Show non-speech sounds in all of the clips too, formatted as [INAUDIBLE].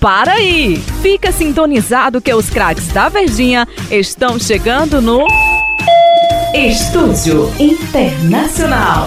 Para aí! Fica sintonizado que os craques da Verdinha estão chegando no Estúdio Internacional.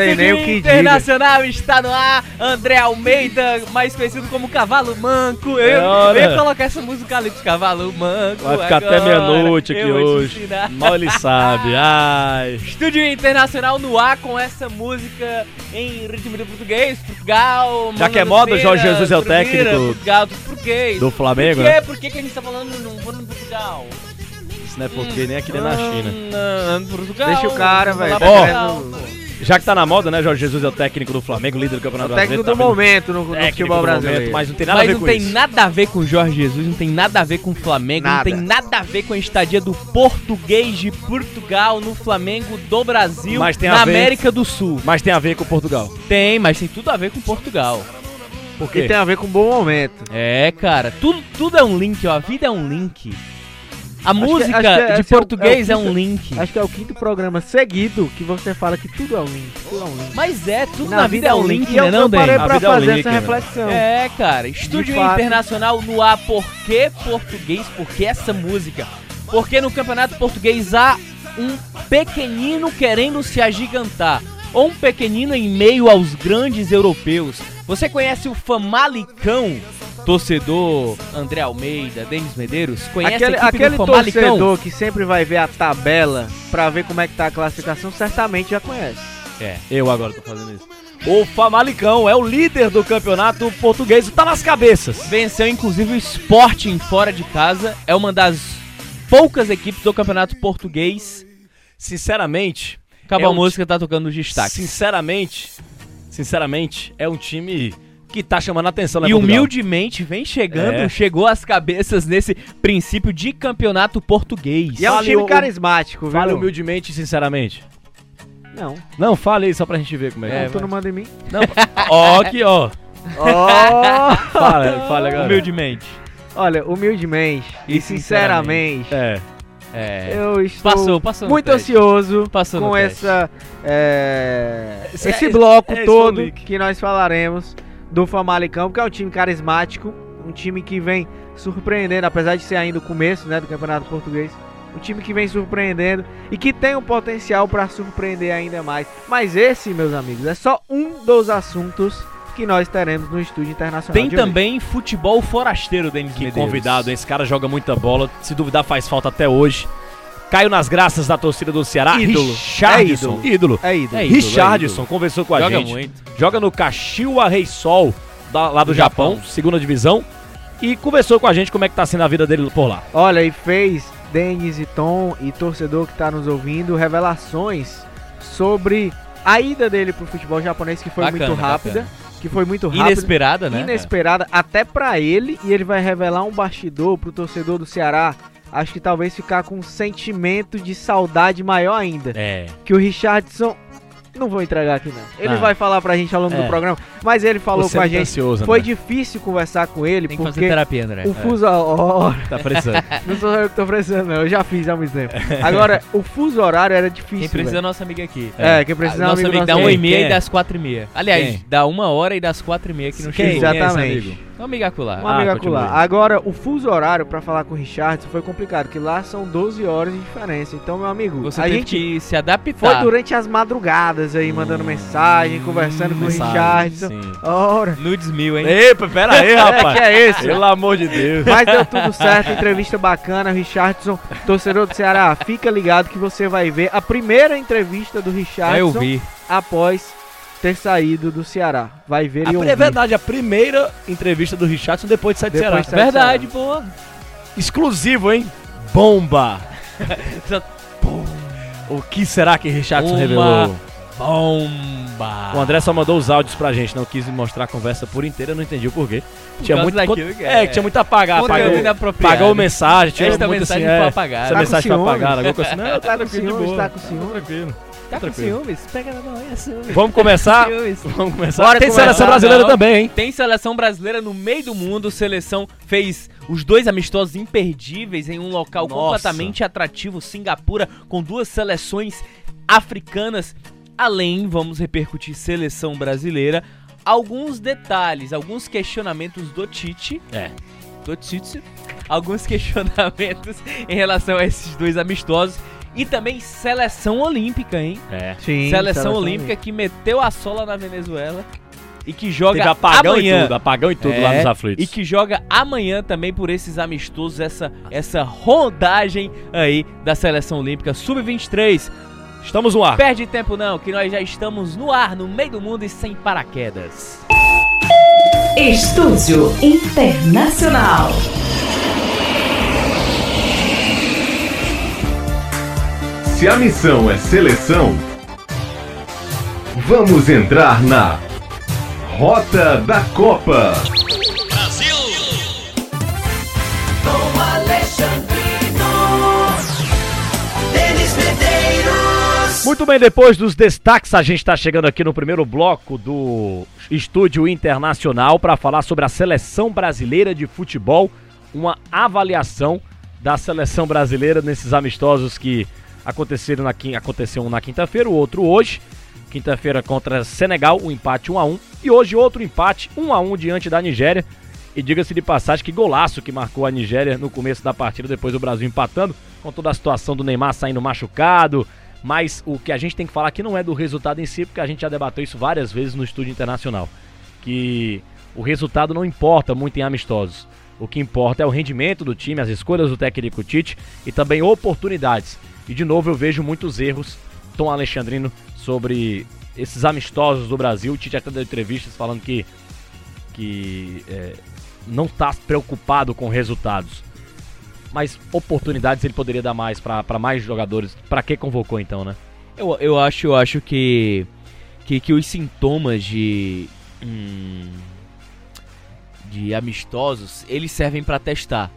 Sei nem Estúdio o que Internacional, está no ar. André Almeida, mais conhecido como Cavalo Manco. Eu, Ora. eu ia colocar essa música ali de Cavalo Manco. Vai ficar até agora. meia-noite aqui hoje. Mal ele sabe. [LAUGHS] Ai. Estúdio Internacional no ar com essa música em ritmo de português, Portugal. Já que é moda, o Jorge Feira, Jesus é o técnico Portugal dos português. Do Flamengo, Por quê? né? Por que, que a gente tá falando não falando em Portugal? Isso não é porque nem aqui nem na China. Ah, não, Portugal. Deixa o cara, velho, lá Já que tá na moda, né? Jorge Jesus é o técnico do Flamengo, líder do Campeonato técnico Brasileiro. do tá momento no, no técnico futebol brasileiro. mas não tem nada Mas a ver não com tem isso. nada a ver com Jorge Jesus, não tem nada a ver com o Flamengo, Nada. não tem nada a ver com a estadia do português de Portugal no Flamengo do Brasil, Mas tem a na ver- América do Sul. Mas tem a ver com Portugal. Tem, mas tem tudo a ver com Portugal. Por E quê? tem a ver com um bom momento. É, cara, tudo, tudo é um link, ó, a vida é um link. A que- música que é- de esse é o- português é é, o um quinto- link. Acho que é o quinto programa seguido que você fala que tudo é um link. Tudo é um link. Mas é, tudo E na, vida é um link, E eu, né, não, eu parei? A pra vida é um fazer link, essa né? reflexão. É, cara, Estúdio fato. Internacional no ar, por que português? Por que essa música? Porque no Campeonato Português há um pequenino querendo se agigantar. Ou um pequenino em meio aos grandes europeus. Você conhece o Famalicão? Torcedor André Almeida, Denis Medeiros? Conhece Aquele, a aquele torcedor que sempre vai ver a tabela pra ver como é que tá a classificação, certamente já conhece. É, eu agora tô fazendo isso. O Famalicão é o líder do campeonato português e tá nas cabeças. Venceu inclusive o Sporting fora de casa. É uma das poucas equipes do Campeonato Português. Sinceramente, Acabou É a um música, tá tocando os destaques. sinceramente, sinceramente, é um time que tá chamando a atenção, né, E Portugal? humildemente vem chegando, É. chegou às cabeças nesse princípio de campeonato português. E é um Fale time o- carismático, viu? Fale humildemente e sinceramente. Não, Não, fale aí só pra gente ver como é que é, é. tu não manda em mim. Não, [LAUGHS] ó, aqui, ó. [LAUGHS] Ó! Fala, fala agora. Humildemente. Olha, humildemente e, E sinceramente. sinceramente, É. É. eu estou Passou, passou muito teste. ansioso Passou com essa é, Esse- esse- bloco esse todo link. que nós falaremos do Famalicão, porque é um time carismático, um time que vem surpreendendo, apesar de ser ainda o começo, né, do Campeonato Português. Um time que vem surpreendendo e que tem um potencial para surpreender ainda mais. Mas esse, meus amigos, é só um dos assuntos que nós teremos no estúdio internacional. Tem hoje. também futebol forasteiro, Denis Que Medeiros. convidado, esse cara joga muita bola. Se duvidar, faz falta até hoje. Caiu nas graças da torcida do Ceará. Ídolo. Richardson. É ídolo. É ídolo. É ídolo, Richardson conversou com a Joga gente. muito. Joga no Kashiwa Reysol, da- lá do Do Japão, Japão. segunda divisão. E conversou com a gente como é que tá sendo a vida dele por lá. Olha, e fez Denis e Tom e torcedor que tá nos ouvindo revelações sobre a ida dele pro futebol japonês, que foi Bacana, muito rápida. Que foi muito rápida. Inesperada, né? Inesperada até pra ele. E ele vai revelar um bastidor pro torcedor do Ceará. Acho que talvez ficar com um sentimento de saudade maior ainda. É. Que o Richardson Não vou entregar aqui não. Ele Ah. vai falar pra gente ao longo É. do programa, mas ele falou Você com é a muito gente. ansioso, Foi André. difícil conversar com ele Tem que fazer porque terapia, André. o fuso horário, Tá precisando. [LAUGHS] não sou eu que tô precisando, não. Eu já fiz há muito tempo. Agora, o fuso horário era difícil. Quem precisa é nossa amiga aqui. É, quem precisa é Nossa amigo amiga dá nosso uma aqui. e meia e é? das quatro e meia. Aliás, Quem? dá uma hora e das quatro e meia que não chegou. Quem é esse Exatamente. Uma amiga acular. Um Ah. Agora, o fuso horário pra falar com o Richard foi complicado, porque lá são 12 horas de diferença. Então, meu amigo, Você a teve gente que se adaptar. foi durante as madrugadas aí, mandando mensagem, conversando com o Richard. Sim. Ora. Nudes mil, hein? Epa, pera aí, [LAUGHS] É, rapaz. que é esse? Pelo amor de Deus. Mas deu tudo certo, entrevista bacana, Richardson, torcedor do Ceará, fica ligado que você vai ver a primeira entrevista do Vai Richardson ouvir. após ter saído do Ceará. Vai ver A, e é ouvir. verdade, a primeira entrevista do Richardson depois de sair do Depois Ceará. de sair- Verdade, pô. Exclusivo, hein? Bomba! [LAUGHS] O que será que Richardson Uma revelou? bomba. O André só mandou os áudios pra gente, não quis mostrar a conversa por inteira, eu não entendi o porquê. Por tinha muito que É, é. tinha muito a apagar, Conteúdo apagou, inapropriado. apagou mensagem, tinha Esta muito mensagem assim, foi é, apagada. Essa Tá com mensagem foi apagada, assim. Não, [LAUGHS] Tá com tranquilo, de ciúmes, boa. tá com ciúmes? Tranquilo. Tá com tranquilo. ciúmes? Pega na mão, é ciúmes. Vamos começar? [LAUGHS] Ciúmes. Vamos começar. Bora Tem começar, seleção brasileira não. também, hein? Tem seleção brasileira no meio do mundo. Seleção fez os dois amistosos imperdíveis em um local Nossa. completamente atrativo, Singapura, com duas seleções africanas. Além, vamos repercutir seleção brasileira. Alguns detalhes, alguns questionamentos do Tite. É. Do Tite. Alguns [LAUGHS] questionamentos em relação a esses dois amistosos. E também seleção olímpica, hein? É. Sim, seleção, olímpica que meteu a sola na Venezuela e que joga Teve apagão amanhã. e tudo, apagão e tudo lá É, nos aflitos. E que joga amanhã também por esses amistosos, essa, essa rodagem aí da seleção olímpica sub-23. Estamos no ar. Perde tempo não, que nós já estamos no ar, no meio do mundo e sem paraquedas. Estúdio Internacional. Se a missão é seleção, vamos entrar na Rota da Copa. Com Alexandrino, Denis Medeiros. Muito bem, depois dos destaques, a gente está chegando aqui no primeiro bloco do Estúdio Internacional para falar sobre a seleção brasileira de futebol, uma avaliação da seleção brasileira nesses amistosos que aconteceram na, aconteceu um na quinta-feira, o outro hoje. Quinta-feira contra Senegal, um empate 1 a 1 e hoje outro empate 1 a 1 diante da Nigéria. E diga-se de passagem que golaço que marcou a Nigéria no começo da partida, depois do Brasil empatando, com toda a situação do Neymar saindo machucado. Mas o que a gente tem que falar aqui não é do resultado em si, porque a gente já debateu isso várias vezes no estúdio internacional. Que o resultado não importa muito em amistosos. O que importa é o rendimento do time, as escolhas do técnico Tite e também oportunidades. E de novo eu vejo muitos erros, Tom Alexandrino, sobre esses amistosos do Brasil. O Tite até deu entrevistas falando que, que é, não está preocupado com resultados. Mas oportunidades ele poderia dar mais para mais jogadores. Para que convocou então, né? Eu, eu acho, eu acho que, que, que os sintomas de. hum, de amistosos, eles servem pra testar.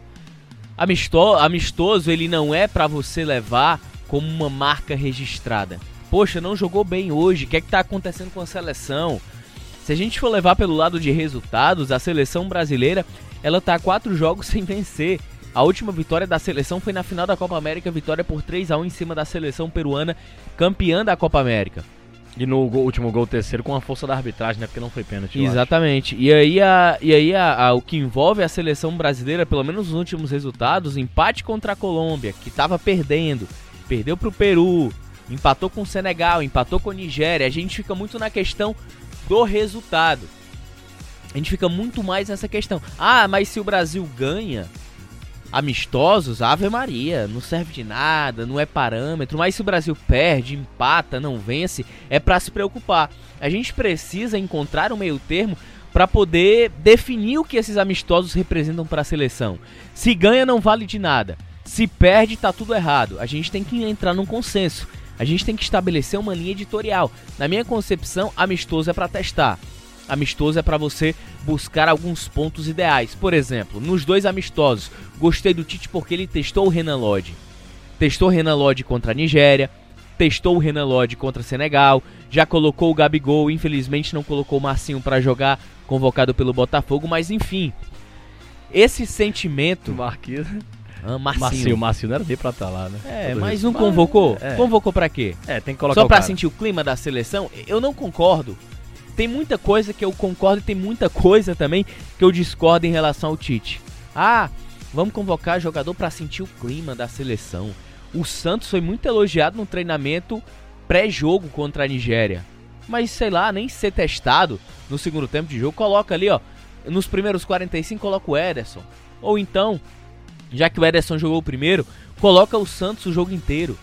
Amisto, amistoso, ele não é pra você levar como uma marca registrada. Poxa, não jogou bem hoje, o que é que tá acontecendo com a seleção? Se a gente for levar pelo lado de resultados, a seleção brasileira, ela tá quatro [LAUGHS] jogos sem vencer. A última vitória da seleção foi na final da Copa América, vitória por 3 a 1 em cima da seleção peruana, campeã da Copa América. E no gol- último gol terceiro com a força da arbitragem, né? Porque não foi pênalti. Exatamente. E aí, a, e aí a, a- o que envolve a seleção brasileira, pelo menos nos últimos resultados, empate contra a Colômbia, que estava perdendo, perdeu para o Peru, empatou com o Senegal, empatou com a Nigéria. A gente fica muito na questão do resultado. A gente fica muito mais nessa questão. Ah, mas se o Brasil ganha amistosos, Ave Maria, não serve de nada, não é parâmetro. Mas se o Brasil perde, empata, não vence, é pra se preocupar. A gente precisa encontrar um meio termo para poder definir o que esses amistosos representam para a seleção. Se ganha, não vale de nada. Se perde, tá tudo errado. A gente tem que entrar num consenso. A gente tem que estabelecer uma linha editorial. Na minha concepção, amistoso é para testar. Amistoso é para você buscar alguns pontos ideais. Por exemplo, nos dois amistosos, gostei do Tite porque ele testou o Renan Lodge. Testou o Renan Lodge contra a Nigéria, testou o Renan Lodge contra Senegal, já colocou o Gabigol, infelizmente não colocou o Marcinho pra jogar, convocado pelo Botafogo, mas enfim. Esse sentimento. Marquinhos. Ah, Marcinho, Marcinho. Marcinho não era nem pra estar lá, né? É, Todo mas jeito. não convocou? É. Convocou pra quê? É, tem que colocar Só pra sentir o clima da seleção? Eu não concordo. Tem muita coisa que eu concordo e tem muita coisa também que eu discordo em relação ao Tite. Ah, vamos convocar jogador pra sentir o clima da seleção. O Santos foi muito elogiado no treinamento pré-jogo contra a Nigéria. Mas sei lá, nem ser testado no segundo tempo de jogo, coloca ali, ó, nos primeiros 45 coloca o Ederson. Ou então, já que o Ederson jogou o primeiro, coloca o Santos o jogo inteiro.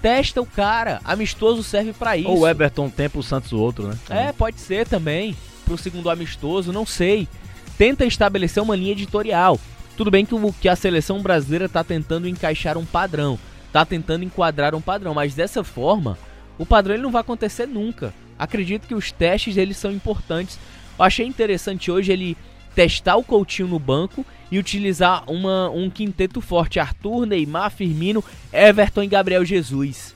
Testa o cara, amistoso serve pra isso. Ou o Everton um tempo, o Santos o outro, né? É, pode ser também. Pro segundo amistoso, não sei. Tenta estabelecer uma linha editorial. Tudo bem que, o, que a seleção brasileira tá tentando encaixar um padrão. Tá tentando enquadrar um padrão. Mas dessa forma, o padrão ele não vai acontecer nunca. Acredito que os testes eles são importantes. Eu achei interessante hoje ele testar o Coutinho no banco e utilizar uma, um quinteto forte. Arthur, Neymar, Firmino, Everton e Gabriel Jesus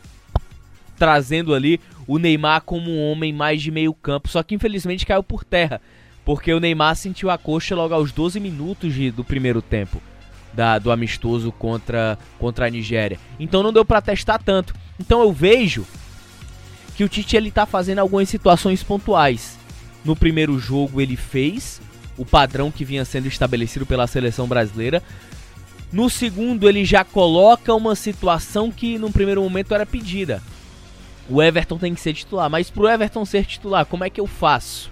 trazendo ali o Neymar como um homem mais de meio campo, só que infelizmente caiu por terra, porque o Neymar sentiu a coxa logo aos 12 minutos de- do primeiro tempo da- do amistoso contra, contra a Nigéria. Então não deu pra testar tanto. Então eu vejo que o Tite ele tá fazendo algumas situações pontuais. No primeiro jogo ele fez o padrão que vinha sendo estabelecido pela seleção brasileira. No segundo ele já coloca uma situação que no primeiro momento era pedida. O Everton tem que ser titular, mas pro Everton ser titular, como é que eu faço?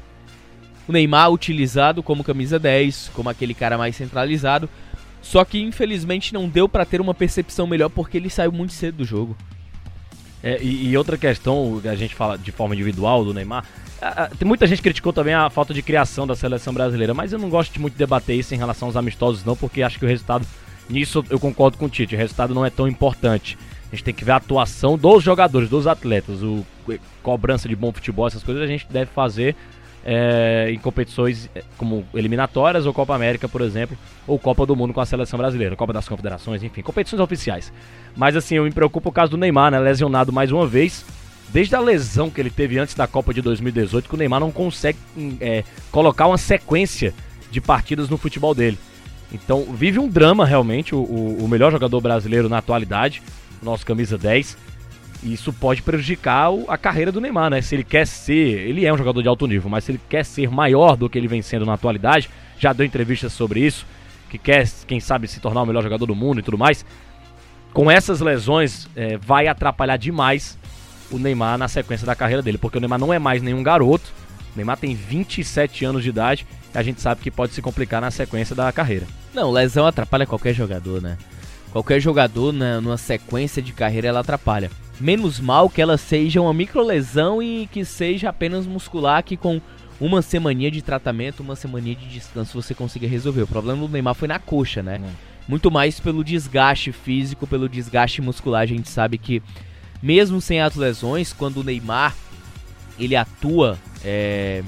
O Neymar utilizado como camisa 10, como aquele cara mais centralizado, só que infelizmente não deu pra ter uma percepção melhor porque ele saiu muito cedo do jogo. É, e, e outra questão, que a gente fala de forma individual do Neymar, tem muita gente criticou também a falta de criação da seleção brasileira, mas eu não gosto de muito debater isso em relação aos amistosos não, porque acho que o resultado, nisso eu concordo com o Tite, o resultado não é tão importante. A gente tem que ver a atuação dos jogadores, dos atletas, o cobrança de bom futebol, essas coisas a gente deve fazer é, em competições é, como eliminatórias ou Copa América, por exemplo, ou Copa do Mundo com a seleção brasileira, Copa das Confederações, enfim, competições oficiais. Mas assim, eu me preocupo o caso do Neymar, né? Lesionado mais uma vez. Desde a lesão que ele teve antes da Copa de 2018, que o Neymar não consegue hum, é, colocar uma sequência de partidas no futebol dele. Então, vive um drama realmente, o, o- melhor jogador brasileiro na atualidade, nosso camisa 10. E isso pode prejudicar a carreira do Neymar, né? Se ele quer ser. Ele é um jogador de alto nível, mas se ele quer ser maior do que ele vem sendo na atualidade, já deu entrevistas sobre isso, que quer, quem sabe, se tornar o melhor jogador do mundo e tudo mais. Com essas lesões, é, vai atrapalhar demais o Neymar na sequência da carreira dele, porque o Neymar não é mais nenhum garoto. O Neymar tem 27 anos de idade e a gente sabe que pode se complicar na sequência da carreira. Não, lesão atrapalha qualquer jogador, né? Qualquer jogador na, numa sequência de carreira ela atrapalha. Menos mal que ela seja uma microlesão e que seja apenas muscular que com uma semaninha de tratamento, uma semaninha de descanso você consiga resolver. O problema do Neymar foi na coxa, né? Muito mais pelo desgaste físico, pelo desgaste muscular. A gente sabe que mesmo sem as lesões, quando o Neymar ele atua é,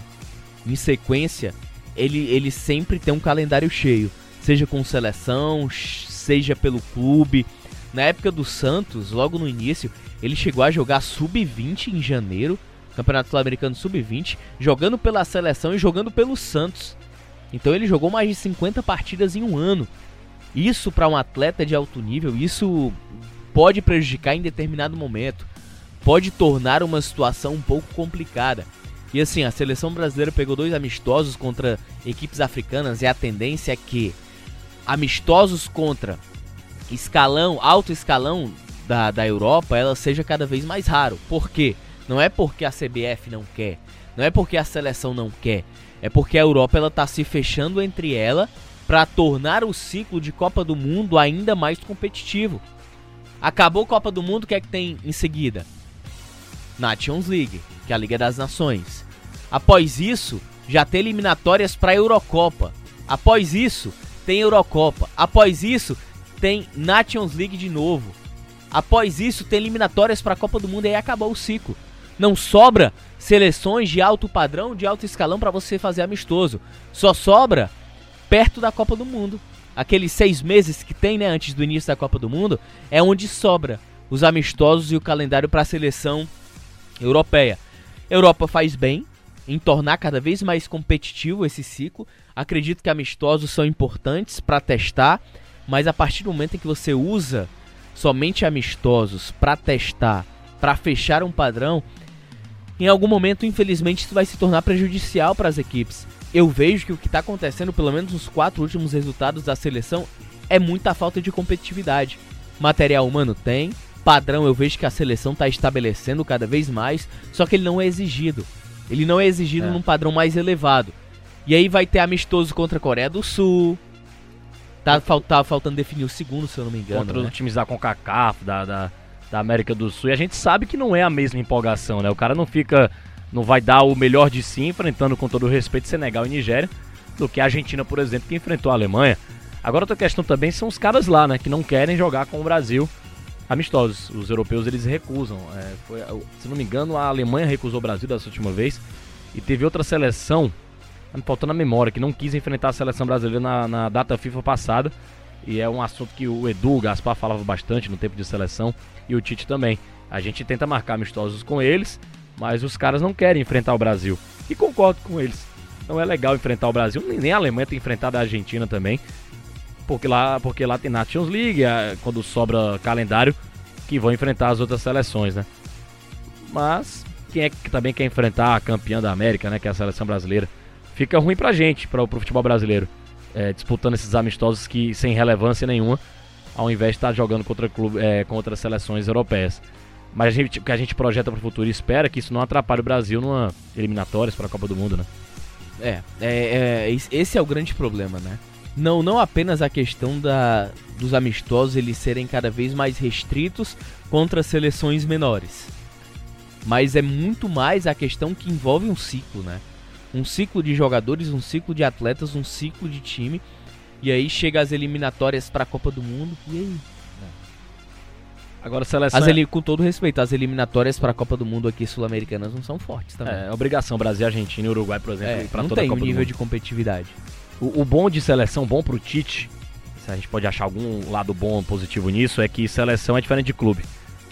em sequência, ele, ele sempre tem um calendário cheio. Seja com seleção, seja pelo clube. Na época do Santos, logo no início, ele chegou a jogar sub-20 em janeiro, Campeonato Sul-Americano sub-20, jogando pela seleção e jogando pelo Santos. Então ele jogou mais de 50 partidas em um ano. Isso para um atleta de alto nível, isso pode prejudicar em determinado momento. Pode tornar uma situação um pouco complicada. E assim, a seleção brasileira pegou dois amistosos contra equipes africanas e a tendência é que amistosos contra escalão, alto escalão da, da Europa, ela seja cada vez mais raro. Por quê? Não é porque a CBF não quer, não é porque a seleção não quer, é porque a Europa ela tá se fechando entre ela para tornar o ciclo de Copa do Mundo ainda mais competitivo. Acabou a Copa do Mundo, o que é que tem em seguida? Nations League, que é a Liga das Nações. Após isso, já tem eliminatórias para a Eurocopa. Após isso, tem Eurocopa. Após isso, tem Nations League de novo. Após isso, tem eliminatórias para a Copa do Mundo e aí acabou o ciclo. Não sobra seleções de alto padrão, de alto escalão para você fazer amistoso. Só sobra perto da Copa do Mundo. Aqueles seis meses que tem, né, antes do início da Copa do Mundo, é onde sobra. os amistosos e o calendário para a seleção europeia. Europa faz bem em tornar cada vez mais competitivo esse ciclo. Acredito que amistosos são importantes para testar, mas a partir do momento em que você usa somente amistosos para testar, para fechar um padrão, em algum momento, infelizmente, isso vai se tornar prejudicial para as equipes. Eu vejo que o que está acontecendo, pelo menos nos quatro últimos resultados da seleção, é muita falta de competitividade. Material humano tem, padrão eu vejo que a seleção está estabelecendo cada vez mais, só que ele não é exigido. Ele não é exigido É. num padrão mais elevado. E aí vai ter amistoso contra a Coreia do Sul. Tá, tá faltando definir o segundo, se eu não me engano. contra né? os times da CONCACAF, da, da, da América do Sul. E a gente sabe que não é a mesma empolgação, né? O cara não fica. Não vai dar o melhor de si enfrentando com todo o respeito Senegal e Nigéria do que a Argentina, por exemplo, que enfrentou a Alemanha. Agora outra questão também são os caras lá, né? Que não querem jogar com o Brasil amistosos. Os europeus eles recusam. É, foi, se não me engano, a Alemanha recusou o Brasil dessa última vez. E teve outra seleção, faltando a memória, que não quis enfrentar a seleção brasileira na, na data FIFA passada. E é um assunto que o Edu, o Gaspar falava bastante no tempo de seleção e o Tite também. A gente tenta marcar amistosos com eles, mas os caras não querem enfrentar o Brasil. E concordo com eles. Não é legal enfrentar o Brasil, nem nem a Alemanha tem enfrentado a Argentina também. Porque lá, porque lá tem Nations League, é, quando sobra calendário, que vão enfrentar as outras seleções, né? Mas quem é que também quer enfrentar a campeã da América, né? Que é a seleção brasileira. Fica ruim pra gente, pra, pro futebol brasileiro. é, disputando esses amistosos que sem relevância nenhuma, ao invés de estar jogando contra, clube, é, contra seleções europeias. Mas a gente, o que a gente projeta pro futuro e espera que isso não atrapalhe o Brasil numa eliminatórias para a Copa do Mundo, né? É, é, é, es- esse é o grande problema, né? Não, não apenas a questão da, dos amistosos eles serem cada vez mais restritos contra seleções menores. Mas é muito mais a questão que envolve um ciclo, né? Um ciclo de jogadores, um ciclo de atletas, um ciclo de time. E aí chega as eliminatórias para a Copa do Mundo. E aí? Agora a seleção As é- eli- com todo respeito, as eliminatórias para a Copa do Mundo aqui sul-americanas não são fortes também. é, é obrigação Brasil, Argentina e Uruguai, por exemplo, É, não toda a tem um Copa do nível Mundo. de competitividade. O, o bom de seleção, bom pro Tite, se a gente pode achar algum lado bom, positivo nisso, é que seleção é diferente de clube.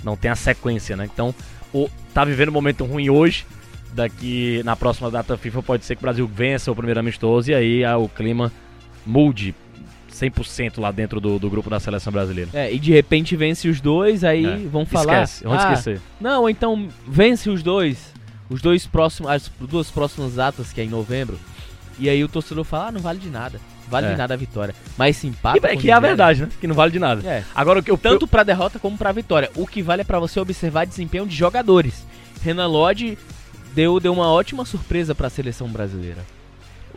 Não tem a sequência, né? Então, o, tá vivendo um momento ruim hoje, daqui na próxima data FIFA pode ser que o Brasil vença o primeiro amistoso e aí ah, o clima mude 100% lá dentro do, do grupo da seleção brasileira. É, e de repente vence os dois, aí É. vão falar. Esquece, vamos "Ah, esquecer. Não, então vence os dois. Os dois próximos, as duas próximas datas, que é em novembro. E aí o torcedor fala, ah, não vale de nada. Vale É. de nada a vitória. Mas se empata. E, é que é a verdade, né? Que não vale de nada. É. Agora o que eu Tanto pra derrota como pra vitória. O que vale é pra você observar desempenho de jogadores. Renan Lodge deu, deu uma ótima surpresa pra seleção brasileira.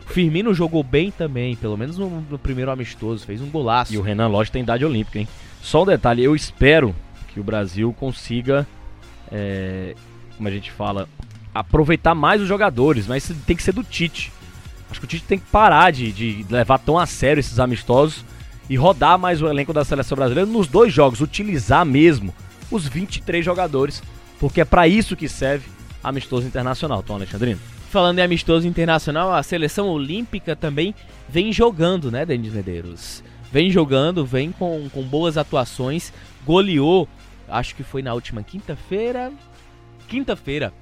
Firmino jogou bem também, pelo menos no, no primeiro amistoso, fez um golaço. E o Renan Lodge tem idade olímpica, hein? Só um detalhe, eu espero que o Brasil consiga, é, como a gente fala, aproveitar mais os jogadores, mas tem que ser do Tite. Acho que o Tite tem que parar de, de levar tão a sério esses amistosos e rodar mais o elenco da seleção brasileira nos dois jogos, utilizar mesmo os 23 jogadores, porque é pra isso que serve amistoso internacional, Tom Alexandrino. Falando em amistoso internacional, a seleção olímpica também vem jogando, né, Denis Medeiros? Vem jogando, vem com, com boas atuações, goleou, acho que foi na última quinta-feira. Quinta-feira.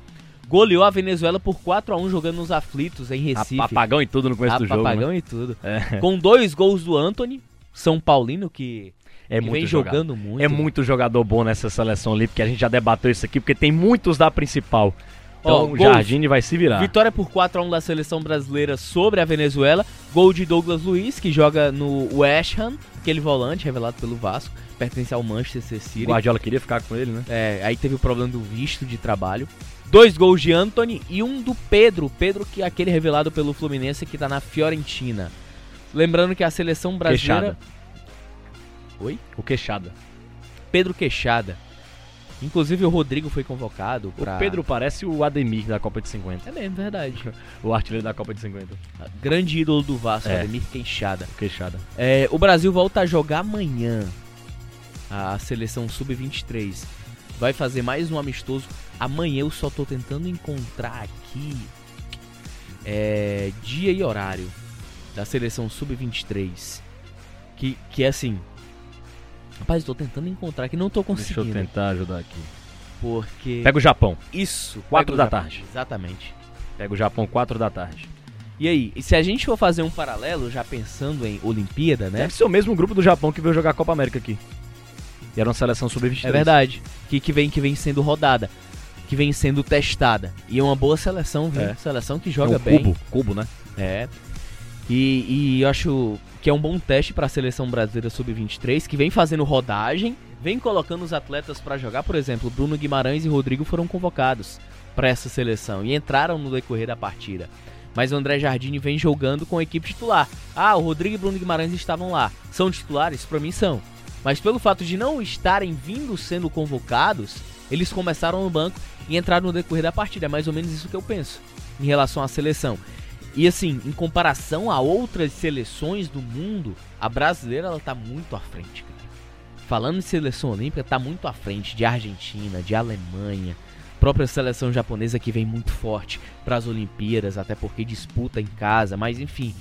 Goleou a Venezuela por 4 a 1 jogando nos aflitos em Recife. A papagão e tudo no começo Ah, do jogo. papagão né? e tudo. É, Com dois gols do Anthony, São Paulino, que, é que muito vem jogado. jogando muito. É muito jogador bom nessa seleção olímpica, a gente já debateu isso aqui, porque tem muitos da principal. Então Ó, o. Jardine vai se virar. Vitória por 4x1 da seleção brasileira sobre a Venezuela. Gol de Douglas Luiz, que joga no West Ham, aquele volante revelado pelo Vasco, pertence ao Manchester O City. Guardiola queria ficar com ele, né? É, aí teve o problema do visto de trabalho. Dois gols de Anthony e um do Pedro. Pedro, que é aquele revelado pelo Fluminense que tá na Fiorentina. Lembrando que a seleção brasileira. Queixada. Oi? O Queixada. Pedro Queixada. Inclusive o Rodrigo foi convocado pra. O Pedro parece o Ademir da Copa de 50. É mesmo, verdade. [LAUGHS] O artilheiro da Copa de 50. Grande ídolo do Vasco, É. Ademir Queixada. Queixada. É, o Brasil volta a jogar amanhã. A seleção sub-23 vai fazer mais um amistoso. Amanhã eu só tô tentando encontrar aqui é, dia e horário da seleção sub-23. Que, que é assim. Rapaz, tô tentando encontrar aqui, não tô Deixa eu conseguindo. tentar ajudar aqui. Porque. Pega o Japão. Isso, Quatro pega o da Japão. tarde. Exatamente. Pega o Japão 4 da tarde. E aí, e se a gente for fazer um paralelo, já pensando em Olimpíada, né? Deve ser o mesmo grupo do Japão que veio jogar a Copa América aqui. E era uma seleção sub-23. É verdade. Que, que, vem, que vem sendo rodada. Que vem sendo testada. E é uma boa seleção, viu? É. Seleção que É joga um bem. Cubo, cubo, né? É. E, e eu acho que é um bom teste para a seleção brasileira sub-23, que vem fazendo rodagem, vem colocando os atletas para jogar. Por exemplo, Bruno Guimarães e Rodrigo foram convocados para essa seleção e entraram no decorrer da partida. Mas o André Jardine vem jogando com a equipe titular. Ah, o Rodrigo e Bruno Guimarães estavam lá. São titulares? Para mim são. Mas pelo fato de não estarem vindo sendo convocados, eles começaram no banco e entraram no decorrer da partida. É mais ou menos isso que eu penso em relação à seleção. E assim, em comparação a outras seleções do mundo, a brasileira ela tá muito à frente, cara. Falando em seleção olímpica, tá muito à frente de Argentina, de Alemanha, própria seleção japonesa que vem muito forte para as Olimpíadas, até porque disputa em casa, mas enfim,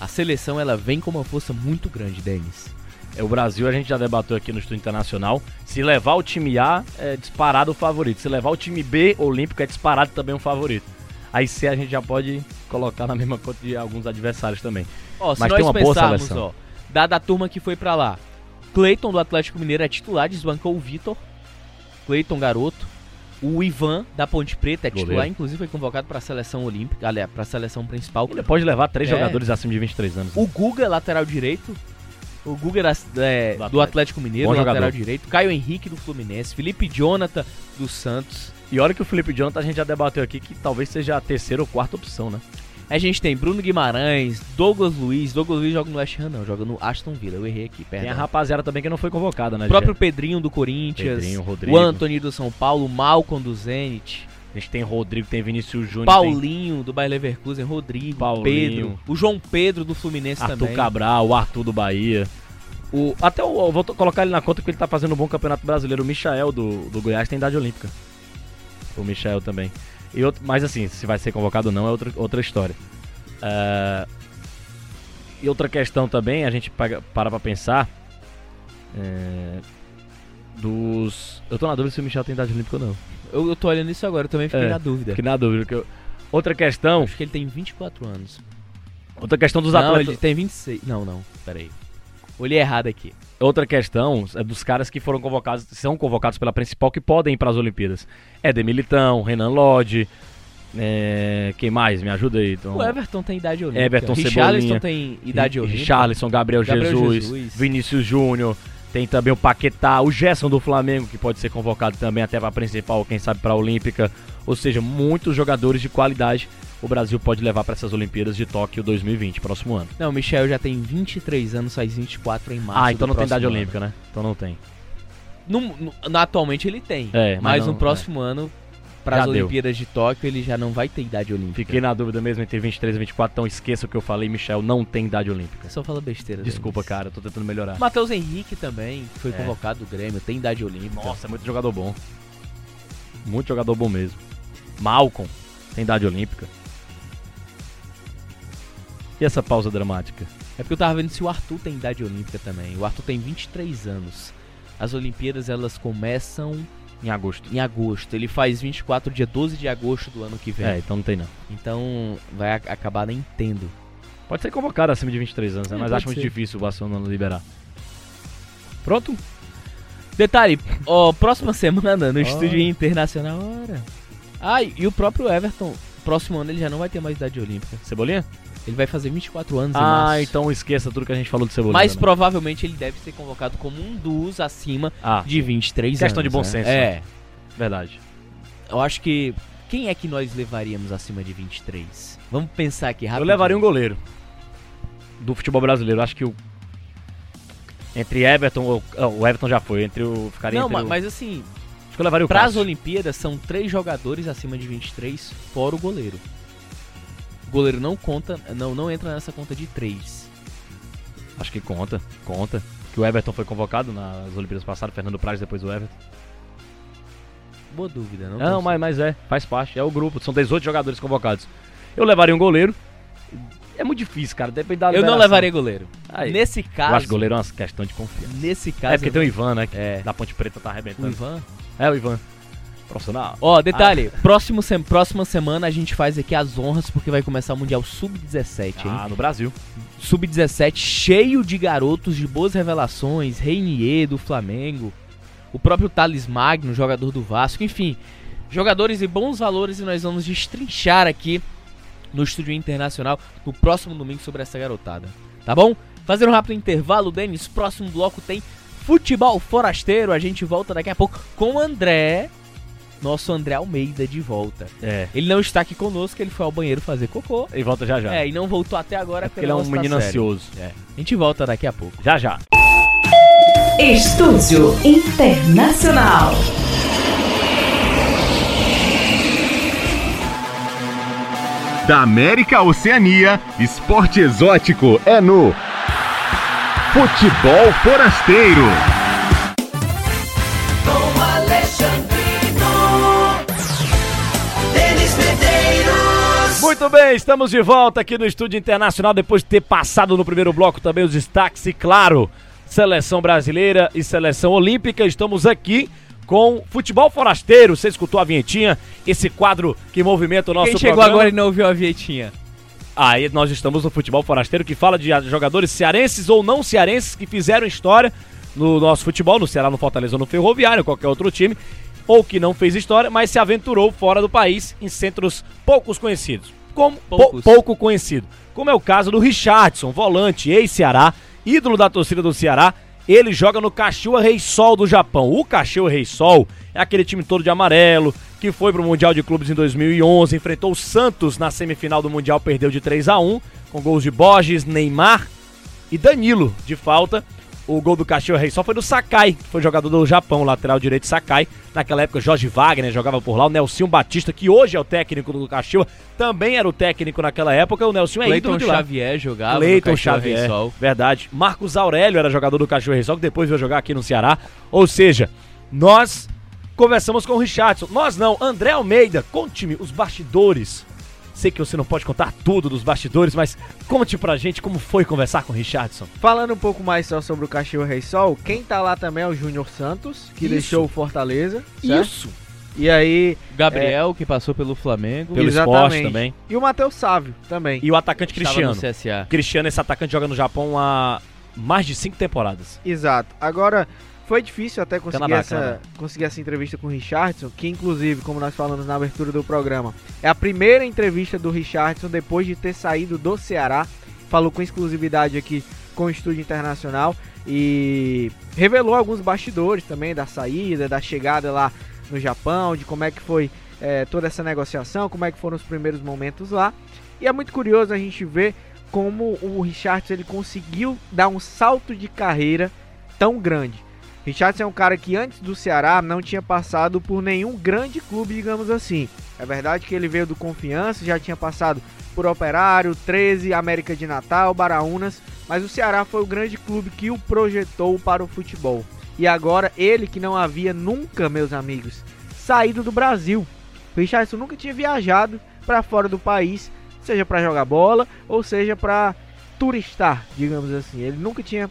a seleção ela vem com uma força muito grande, Denis. É, o Brasil, a gente já debateu aqui no Estúdio Internacional. Se levar o time A, é disparado o favorito. Se levar o time B olímpico, é disparado também o favorito. Aí C a gente já pode colocar na mesma conta de alguns adversários também. Ó, Mas nós tem uma boa seleção. ó, dada a turma que foi pra lá, Cleiton do Atlético Mineiro é titular, desbancou o Vitor. Cleiton garoto. O Ivan da Ponte Preta é titular, Goleiro. inclusive foi convocado pra seleção olímpica, aliás, pra seleção principal. Ele pode levar três É. jogadores acima de 23 anos. né? O Guga, é lateral direito. O Guga é, Do do Atlético Mineiro, Bom lateral jogador. direito. Caio Henrique do Fluminense. Felipe Jonathan do Santos. E olha que o Felipe Jonathan a gente já debateu aqui que talvez seja a terceira ou quarta opção, né? A gente tem Bruno Guimarães, Douglas Luiz. Douglas Luiz joga no West Ham, não, joga no Aston Villa. Eu errei aqui, Tem perdão. a rapaziada também que não foi convocada, né? O próprio Pedrinho do Corinthians, Pedrinho, Rodrigo. o Anthony do São Paulo, o Malcom do Zenit, A gente tem Rodrigo, tem Vinícius Júnior, tem Paulinho do Bayer Leverkusen, Rodrigo, Paulinho. Pedro, o João Pedro do Fluminense Arthur também. Cabral, o Arthur do Bahia. O, até o, vou colocar ele na conta porque ele tá fazendo um bom campeonato brasileiro. O Michael do, do Goiás tem idade olímpica. O Michael também. E outro, mas assim, se vai ser convocado ou não é outra, outra história. É, e outra questão também, a gente paga- para pra pensar. é, dos. Eu tô na dúvida se o Michel tem idade olímpica ou não. Eu, eu tô olhando isso agora, eu também fiquei É, na dúvida. Fiquei na dúvida. que eu- Outra questão. Acho que ele tem 24 anos. Outra questão dos não, atletas. ele tem 26. Não, não, peraí. Olhei errado aqui. Outra questão é dos caras que foram convocados, são convocados pela principal que podem ir para as Olimpíadas. Éder Militão, Renan Lodge, é, quem mais? Me ajuda aí. Então, O Everton tem idade olímpica. Everton Richarlison tem idade olímpica. Richarlison, Gabriel, Gabriel Jesus, Jesus. Vinícius Júnior, tem também o Paquetá, o Gerson do Flamengo, que pode ser convocado também até para a principal, quem sabe para a Olímpica. Ou seja, muitos jogadores de qualidade o Brasil pode levar para essas Olimpíadas de Tóquio 2020, próximo ano. Não, o Michel já tem 23 anos, faz 24 em março. ah, então não tem idade olímpica, né? Então não tem. No- no- atualmente ele tem. É, mas mas não- no próximo ano, para as deu. Olimpíadas de Tóquio, ele já não vai ter idade olímpica. Fiquei na dúvida mesmo entre 23 e 24, então esqueça o que eu falei, Michel não tem idade olímpica. Só fala besteira. Desculpa, cara, eu tô tentando melhorar. Matheus Henrique também, que foi É. convocado do Grêmio, tem idade olímpica. Nossa, é muito jogador bom. Muito jogador bom mesmo. Malcolm tem idade olímpica. E essa pausa dramática? É porque eu tava vendo se o Arthur tem idade olímpica também. O Arthur tem 23 anos. As Olimpíadas elas começam Em agosto. em agosto. Ele faz 24 dia 12 de agosto do ano que vem. É, então não tem não. Então vai acabar nem tendo. Pode ser convocado acima de 23 anos, né? É, mas acho muito ser. difícil o Barcelona liberar. Pronto? Detalhe, ó, próxima semana no Ó. estúdio internacional. Ora. Ah, e o próprio Everton, próximo ano ele já não vai ter mais idade olímpica. Cebolinha? Ele vai fazer 24 anos Ah, então esqueça tudo que a gente falou do Cebolinha. Mas né? provavelmente ele deve ser convocado como um dos acima Ah, de 23 Questão anos. de bom né? senso, É. verdade. Eu acho que. Quem é que nós levaríamos acima de 23? Vamos pensar aqui Eu rápido. levaria um goleiro do futebol brasileiro. Acho que o. Entre Everton. ah, O Everton já foi. Entre o. Ficaria Não, entre ma- o- mas assim, Acho que eu levaria o para as. Olimpíadas são três jogadores acima de 23, fora o goleiro. O goleiro não conta, não, não entra nessa conta de três. Acho que conta, conta. Que o Everton foi convocado nas Olimpíadas passadas, Fernando Praz depois o Everton. Boa dúvida, não? Não, consigo. mas, mas é, faz parte, é o grupo, são 18 jogadores convocados. Eu levaria um goleiro. É muito difícil, cara. Depende da Eu não liberação. levaria goleiro. Aí. Nesse Eu caso. acho goleiro é uma questão de confiança. Nesse caso. É porque tem o Ivan, né? Que É. da Ponte Preta tá o arrebentando. Ivan. É o Ivan. Profissional. Ó, detalhe, próximo sem- próxima semana a gente faz aqui as honras porque vai começar o Mundial Sub-17, hein? Ah, no Brasil. Sub-17 cheio de garotos de boas revelações, Reinier do Flamengo, o próprio Thales Magno, jogador do Vasco, enfim, jogadores e bons valores e nós vamos destrinchar aqui no Estúdio Internacional no próximo domingo sobre essa garotada, tá bom? Fazer um rápido intervalo, Denis, próximo bloco tem Futebol Forasteiro, a gente volta daqui a pouco com o André, nosso André Almeida de volta. É. Ele não está aqui conosco, ele foi ao banheiro fazer cocô. E volta já já. É, e não voltou até agora É porque ele é um menino sério. ansioso. É. A gente volta daqui a pouco. Já já. Estúdio Internacional. Da América à Oceania, esporte exótico é no Futebol Forasteiro. Muito bem, estamos de volta aqui no Estúdio Internacional depois de ter passado no primeiro bloco também os destaques e, claro, seleção brasileira e seleção olímpica. Estamos aqui com Futebol Forasteiro. Você escutou a vinhetinha? Esse quadro que movimenta o nosso Quem chegou programa. agora e não ouviu a vietinha? Aí nós estamos no Futebol Forasteiro que fala de jogadores cearenses ou não cearenses que fizeram história no nosso futebol, no Ceará, no Fortaleza ou no Ferroviário, qualquer outro time, ou que não fez história, mas se aventurou fora do país em centros poucos conhecidos. Como pou- pouco conhecido. Como é o caso do Richardson, volante, ex-Ceará, ídolo da torcida do Ceará. Ele joga no Kashiwa Reysol do Japão. O Kashiwa Reysol é aquele time todo de amarelo que foi pro Mundial de Clubes em 2011, enfrentou o Santos na semifinal do Mundial, perdeu de 3 a 1 com gols de Borges, Neymar e Danilo de falta. O gol do Kashiwa Reysol foi do Sakai, que foi jogador do Japão, lateral direito Sakai. Naquela época, Jorge Wagner jogava por lá. O Nelson Batista, que hoje é o técnico do Kashiwa, também era o técnico naquela época. O Nelson é ídolo Cleiton de lá. Xavier jogava Caxias Xavier, Reysol. verdade. Marcos Aurélio era jogador do Cachorro Reysol, que depois veio jogar aqui no Ceará. Ou seja, nós conversamos com o Richardson. Nós não, André Almeida, conte-me os bastidores. Sei que você não pode contar tudo dos bastidores, mas conte pra gente como foi conversar com o Richardson. Falando um pouco mais só sobre o Cachorro Rei Sol, quem tá lá também é o Júnior Santos, que Isso. deixou o Fortaleza. certo? Isso. E aí. Gabriel, que passou pelo Flamengo. Pelo Exatamente. esporte também. E o Matheus Sávio também. E o atacante Cristiano. no CSA. Cristiano, esse atacante joga no Japão há mais de cinco temporadas. Exato. Agora, foi difícil até conseguir, Canadá, essa, Canadá. conseguir essa entrevista com o Richardson, que inclusive, como nós falamos na abertura do programa, é a primeira entrevista do Richardson depois de ter saído do Ceará. Falou com exclusividade aqui com o Estúdio Internacional e revelou alguns bastidores também da saída, da chegada lá no Japão, de como é que foi eh, toda essa negociação, como é que foram os primeiros momentos lá. E é muito curioso a gente ver como o Richardson ele conseguiu dar um salto de carreira tão grande. Richardson é um cara que antes do Ceará não tinha passado por nenhum grande clube, digamos assim. É verdade que ele veio do Confiança, já tinha passado por Operário, 13, América de Natal, Baraunas, mas o Ceará foi o grande clube que o projetou para o futebol. E agora ele que não havia nunca, meus amigos, saído do Brasil. O Richardson nunca tinha viajado para fora do país, seja para jogar bola ou seja para turistar, digamos assim. Ele nunca tinha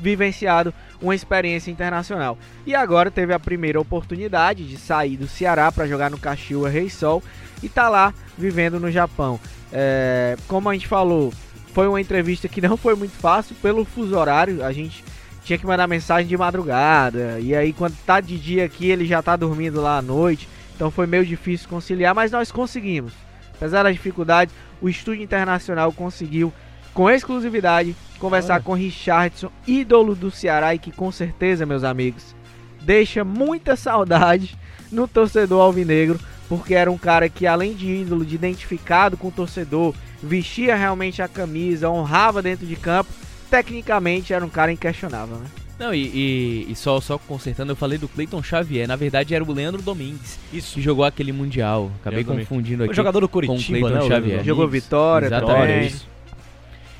vivenciado uma experiência internacional. E agora teve a primeira oportunidade de sair do Ceará para jogar no Kashiwa Reysol e tá lá vivendo no Japão. É, como a gente falou, foi uma entrevista que não foi muito fácil pelo fuso horário. A gente tinha que mandar mensagem de madrugada e aí quando tá de dia aqui ele já tá dormindo lá à noite. Então foi meio difícil conciliar, mas nós conseguimos. Apesar das dificuldades, o Estúdio Internacional conseguiu com exclusividade conversar com Richardson, ídolo do Ceará e que com certeza, meus amigos, deixa muita saudade no torcedor alvinegro, porque era um cara que além de ídolo, de identificado com o torcedor, vestia realmente a camisa, honrava dentro de campo, tecnicamente era um cara inquestionável, né? Não, e, e- e só, só consertando, eu falei do Cleiton Xavier. Na verdade, era o Leandro Domingues, Isso. que jogou aquele Mundial. Acabei confundindo aqui. jogador do com Curitiba, Cleiton né? o Xavier. Jogou. Vitória Exatamente. também. Isso.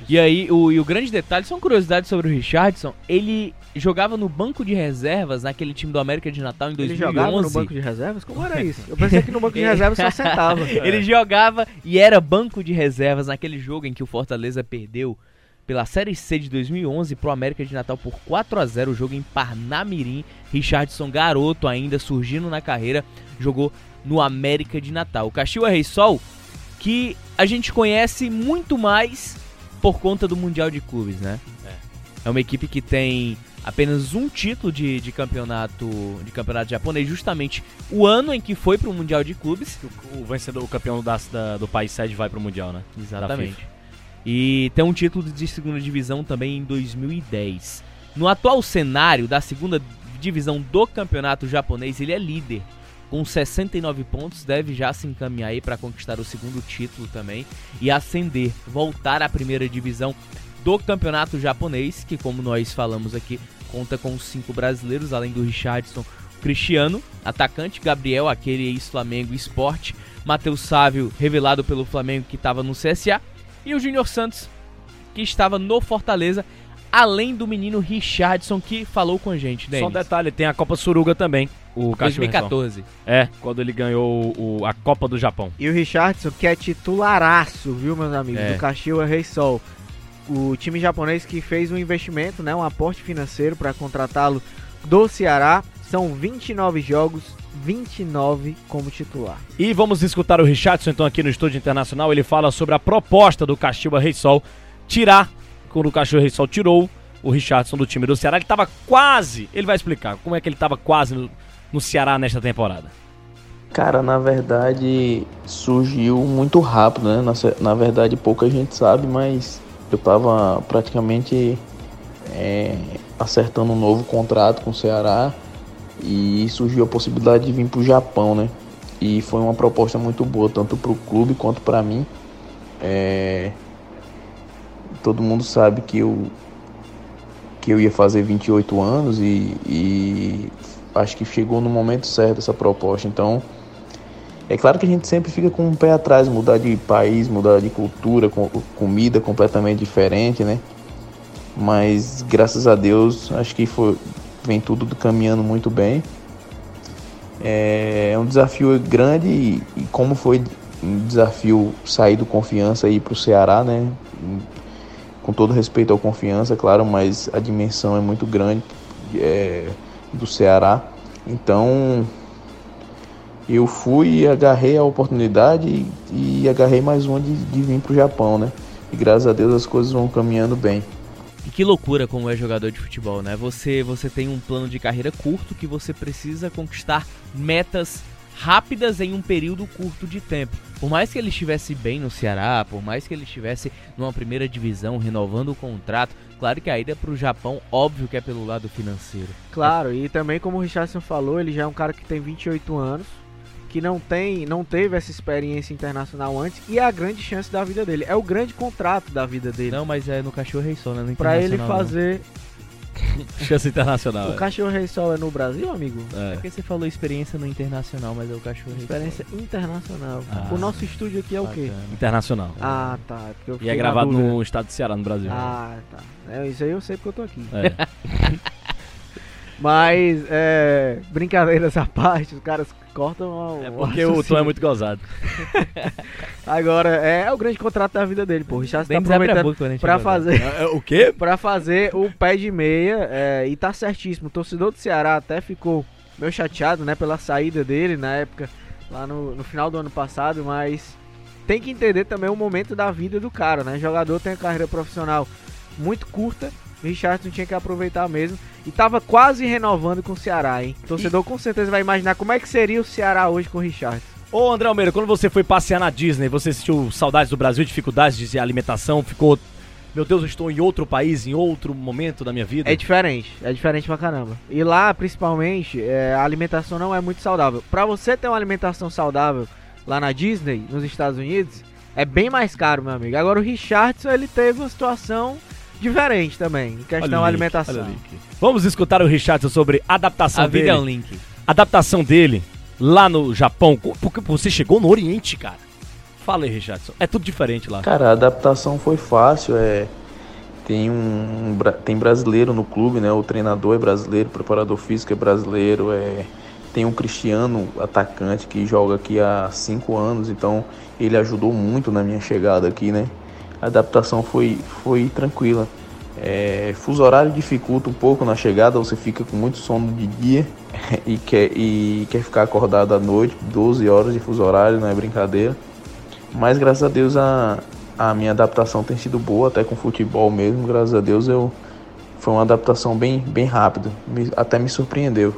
E aí, o, e o grande detalhe, são curiosidades sobre o Richardson, ele jogava no banco de reservas naquele time do América de Natal em Ele 2011. jogava no banco de reservas? Como era isso? Eu pensei que no banco de [LAUGHS] reservas só sentava. [LAUGHS] Ele jogava e era banco de reservas naquele jogo em que o Fortaleza perdeu pela Série C de 2011 pro América de Natal por 4 a 0 o jogo em Parnamirim. Richardson, garoto ainda, surgindo na carreira, jogou no América de Natal. O Caxias Rei Sol, que a gente conhece muito mais por conta do Mundial de Clubes, né? É uma equipe que tem apenas um título de, de campeonato de campeonato japonês, justamente o ano em que foi pro Mundial de Clubes. O, o vencedor, o campeão da, da- do país sede vai pro Mundial, né? Exatamente. E tem um título de segunda divisão também em 2010. No atual cenário da segunda divisão do campeonato japonês, ele é líder. Com 69 pontos, deve já se encaminhar aí para conquistar o segundo título também e ascender, voltar à primeira divisão do campeonato japonês, que como nós falamos aqui, conta com cinco brasileiros, além do Richardson, Cristiano, atacante, Gabriel, aquele ex-Flamengo Esporte, Matheus Sávio, revelado pelo Flamengo que estava no CSA, e o Júnior Santos, que estava no Fortaleza, além do menino Richardson que falou com a gente, Só um Denis. detalhe, tem a Copa Suruga também. O Caxias 2014. É, quando ele ganhou o- a Copa do Japão. E o Richardson, que é titularaço, viu, meus amigos, É. do Kashiwa Rei Sol. O time japonês que fez um investimento, né, um aporte financeiro para contratá-lo do Ceará. São 29 jogos, 29 como titular. E vamos escutar o Richardson então aqui no Estúdio Internacional. Ele fala sobre a proposta do Caxiba Rei Sol tirar, quando o Rei Sol tirou o Richardson do time do Ceará. Ele tava quase, ele vai explicar como é que ele tava quase no, no Ceará nesta temporada. Cara, na verdade surgiu muito rápido, né? Na, na verdade pouca gente sabe, mas eu tava praticamente é, acertando um novo contrato com o Ceará e surgiu a possibilidade de vir pro Japão, né? E foi uma proposta muito boa, tanto pro clube quanto pra mim. É, todo mundo sabe que eu, que eu ia fazer 28 anos e, e acho que chegou no momento certo essa proposta. Então, é claro que a gente sempre fica com um pé atrás, mudar de país, mudar de cultura, com comida completamente diferente, né? Mas graças a Deus, acho que foi, vem tudo caminhando muito bem. É um desafio grande e, e como foi um desafio sair do confiança e ir para o Ceará, né? Com todo respeito ao confiança, claro, mas a dimensão é muito grande é, do Ceará. Então eu fui e agarrei a oportunidade e, e agarrei mais uma de, de vir para o Japão, né? E graças a Deus as coisas vão caminhando bem. E que loucura como é jogador de futebol, né? Você, você tem um plano de carreira curto que você precisa conquistar metas rápidas em um período curto de tempo. Por mais que ele estivesse bem no Ceará, por mais que ele estivesse numa primeira divisão renovando o contrato, claro que a ida para o Japão, óbvio que é pelo lado financeiro. Claro, e também como o Richardson falou, ele já é um cara que tem 28 anos, que não tem, não teve essa experiência internacional antes e é a grande chance da vida dele. É o grande contrato da vida dele. Não, mas é no Cachorro Rei Sol, né? Pra ele Internacional, não. Chance internacional. O Cachorro Rei Sol é no Brasil, amigo? É É. porque você falou experiência no Internacional, mas é o Cachorro Rei Sol. Experiência internacional. Ah, o nosso estúdio aqui é o quê? Bacana. Internacional. Ah, tá. é e é gravado dúvida. no estado do Ceará, no Brasil. Ah, tá. É, isso aí eu sei porque eu tô aqui. É. [LAUGHS] Mas, é, brincadeiras à parte, os caras cortam o É porque o Tom é muito gozado. [LAUGHS] Agora, é, é o grande contrato da vida dele, pô. O Richard tá gente pra falar. fazer, É, o quê? [LAUGHS] pra fazer o pé de meia é, e tá certíssimo. O torcedor do Ceará até ficou meio chateado, né, pela saída dele na época, lá no, no final do ano passado, mas tem que entender também o momento da vida do cara, né? O jogador tem a carreira profissional muito curta, o Richardson tinha que aproveitar mesmo. E tava quase renovando com o Ceará, hein? O torcedor com certeza vai imaginar como é que seria o Ceará hoje com o Richardson. Ô André Almeida, quando você foi passear na Disney, você sentiu saudades do Brasil, dificuldades de alimentação, ficou. Meu Deus, eu estou em outro país, em outro momento da minha vida? É diferente, é diferente pra caramba. E lá, principalmente, é, a alimentação não é muito saudável. Pra você ter uma alimentação saudável lá na Disney, nos Estados Unidos, é bem mais caro, meu amigo. Agora o Richardson, ele teve uma situação diferente também, em questão da alimentação. olha o link. Vamos escutar o Richardson sobre a adaptação A vida dele. é um link. Adaptação dele lá no Japão. Porque você chegou no Oriente, cara. Fala aí, Richardson. É tudo diferente lá. Cara, a adaptação foi fácil, é tem um, tem brasileiro no clube, né? O treinador é brasileiro, o preparador físico é brasileiro, é tem um Cristiano atacante que joga aqui há cinco anos, então ele ajudou muito na minha chegada aqui, né? A adaptação foi foi tranquila. É, fuso horário dificulta um pouco na chegada, você fica com muito sono de dia [LAUGHS] e quer, e quer ficar acordado à noite, 12 horas de fuso horário, não é brincadeira. Mas graças a Deus a, a minha adaptação tem sido boa, até com futebol mesmo, graças a Deus eu foi uma adaptação bem, bem rápida, me- até me surpreendeu.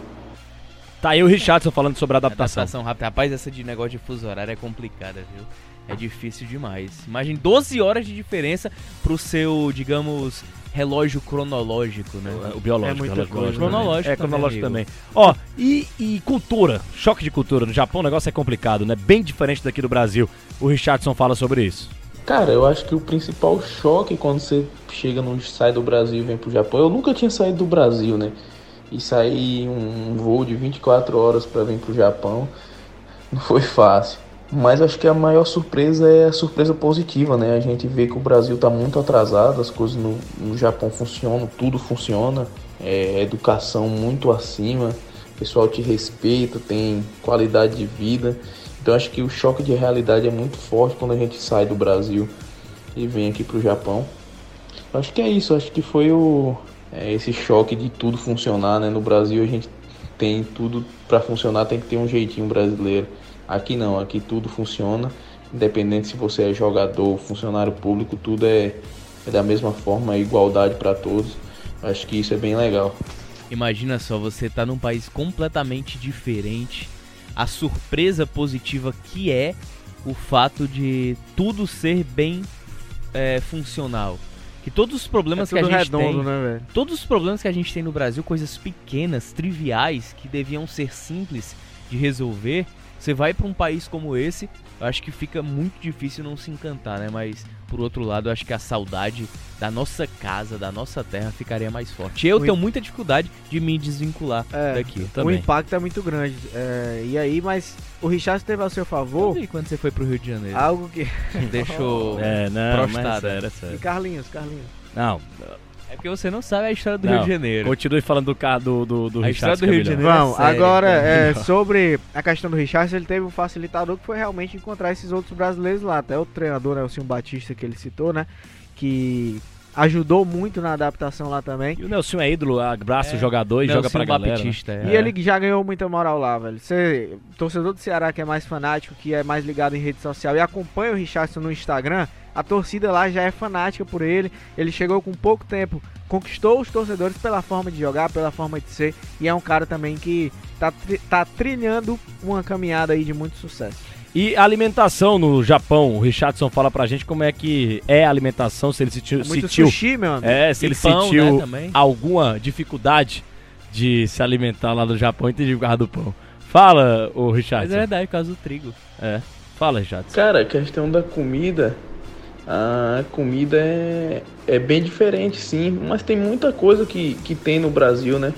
Tá aí o Richardson falando sobre a adaptação. Adaptação rápida. Rapaz, essa de negócio de fuso horário é complicada, viu? É difícil demais. Imagine 12 horas de diferença pro seu, digamos, relógio cronológico, né? O biológico. É muita relógio cronológico. né? É, cronológico também, também. Ó, e, e cultura, choque de cultura. No Japão o negócio é complicado, né? Bem diferente daqui do Brasil. O Richardson fala sobre isso. Cara, eu acho que o principal choque quando você chega no sai do Brasil e vem pro Japão, eu nunca tinha saído do Brasil, né? E sair um voo de 24 horas para vir pro Japão não foi fácil. Mas acho que a maior surpresa é a surpresa positiva, né? A gente vê que o Brasil tá muito atrasado, as coisas no, no Japão funcionam, tudo funciona, é, educação muito acima, o pessoal te respeita, tem qualidade de vida. Então acho que o choque de realidade é muito forte quando a gente sai do Brasil e vem aqui pro Japão. Acho que é isso, acho que foi o é, esse choque de tudo funcionar, né? No Brasil a gente tem tudo para funcionar, tem que ter um jeitinho brasileiro. Aqui não, aqui tudo funciona, independente se você é jogador, funcionário público, tudo é, é da mesma forma, é igualdade para todos. Acho que isso é bem legal. Imagina só, você tá num país completamente diferente. A surpresa positiva que é o fato de tudo ser bem é, funcional. Que todos os problemas é que a tudo gente redondo, tem, né, velho? todos os problemas que a gente tem no Brasil, coisas pequenas, triviais, que deviam ser simples de resolver, você vai pra um país como esse, eu acho que fica muito difícil não se encantar, né? Mas por outro lado, eu acho que a saudade da nossa casa, da nossa terra ficaria mais forte. Eu Muito. tenho muita dificuldade de me desvincular É, daqui. O Também. impacto é muito grande. É, e aí, mas o Richard teve ao seu favor E quando você foi pro Rio de Janeiro? algo que. [LAUGHS] Deixou. [LAUGHS] É, não, mas Prostada. é sério, E. Carlinhos, Carlinhos. Não, É porque você não sabe a história do Não, Rio de Janeiro. continue falando do, ca- do, do, do A história do Rio de que é. Janeiro. Vamos, sério, agora é é, sobre a questão do Richard, ele teve um facilitador que foi realmente encontrar esses outros brasileiros lá. Até o treinador, né, o Silvio Batista, que ele citou, né? Que ajudou muito na adaptação lá também. E o Nelson é ídolo, abraça É, o jogador e joga pra galera. né? Baptista, é. E ele já ganhou muita moral lá, velho. Você, torcedor do Ceará que é mais fanático, que é mais ligado em rede social e acompanha o Richardson no Instagram, a torcida lá já é fanática por ele. Ele chegou com pouco tempo, conquistou os torcedores pela forma de jogar, pela forma de ser, e é um cara também que tá, tri- tá trilhando uma caminhada aí de muito sucesso. E a alimentação no Japão, o Richardson fala pra gente como é que é a alimentação, se ele sentiu, É muito sentiu sushi, meu amigo. é, se E ele pão, sentiu né, alguma dificuldade de se alimentar lá no Japão, entendi por causa do pão. Fala, o Mas Richardson. é verdade, por causa do trigo. É. Fala, Richardson. Cara, a questão da comida, a comida é, é bem diferente sim, mas tem muita coisa que, que tem no Brasil, né?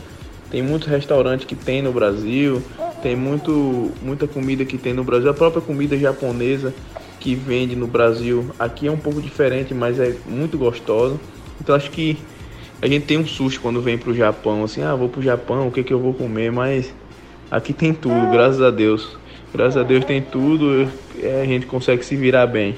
Tem muitos restaurantes que tem no Brasil, tem muito, muita comida que tem no Brasil, a própria comida japonesa que vende no Brasil aqui é um pouco diferente, mas é muito gostosa. Então acho que a gente tem um susto quando vem pro Japão, assim, ah, vou pro Japão, o que que eu vou comer, mas aqui tem tudo, graças a Deus. Graças a Deus tem tudo, é, a gente consegue se virar bem.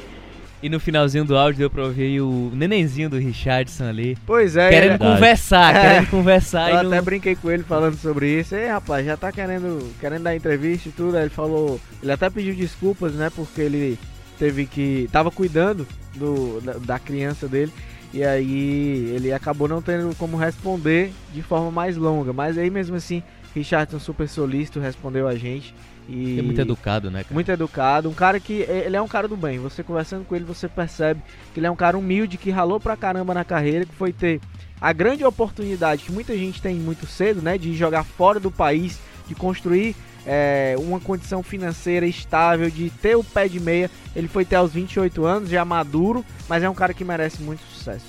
E no finalzinho do áudio deu pra ouvir o nenenzinho do Richardson ali. Pois é, querendo ele- conversar, É. querendo conversar. [LAUGHS] Eu e não- até brinquei com ele falando sobre isso. Ei, rapaz, já tá querendo, querendo dar entrevista e tudo. Aí ele falou. Ele até pediu desculpas, né? Porque ele teve que. tava cuidando do, da, da criança dele. E aí ele acabou não tendo como responder de forma mais longa. Mas aí mesmo assim, Richardson super solícito respondeu a gente. E É muito educado, né, cara? muito educado, um cara que ele é um cara do bem. Você conversando com ele, você percebe que ele é um cara humilde que ralou pra caramba na carreira, que foi ter a grande oportunidade que muita gente tem muito cedo, né, de jogar fora do país, de construir é, uma condição financeira estável, de ter o pé de meia. Ele foi ter aos 28 anos, já maduro, mas é um cara que merece muito sucesso.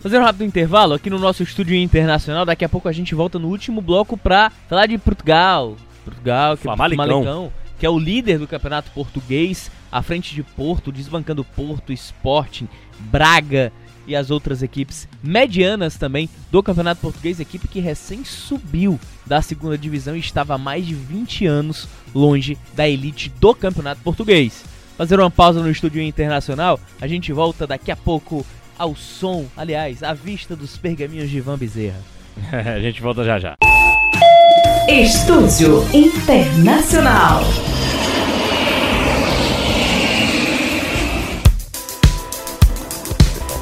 Fazer um rápido intervalo aqui no nosso estúdio internacional. Daqui a pouco a gente volta no último bloco pra falar de Portugal. Portugal, que, Famalicão. Famalicão, que é o líder do campeonato português, à frente de Porto, desbancando Porto, Sporting, Braga e as outras equipes medianas também do Campeonato Português, equipe que recém subiu da segunda divisão e estava há mais de 20 anos longe da elite do Campeonato Português. Fazer uma pausa no estúdio internacional, a gente volta daqui a pouco ao som, aliás, à vista dos pergaminhos de Ivan Bezerra. [LAUGHS] a gente volta já já. Estúdio Internacional.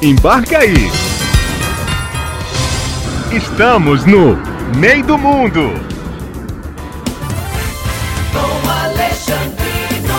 Embarca aí! Estamos no meio do mundo! Com Alexandrino,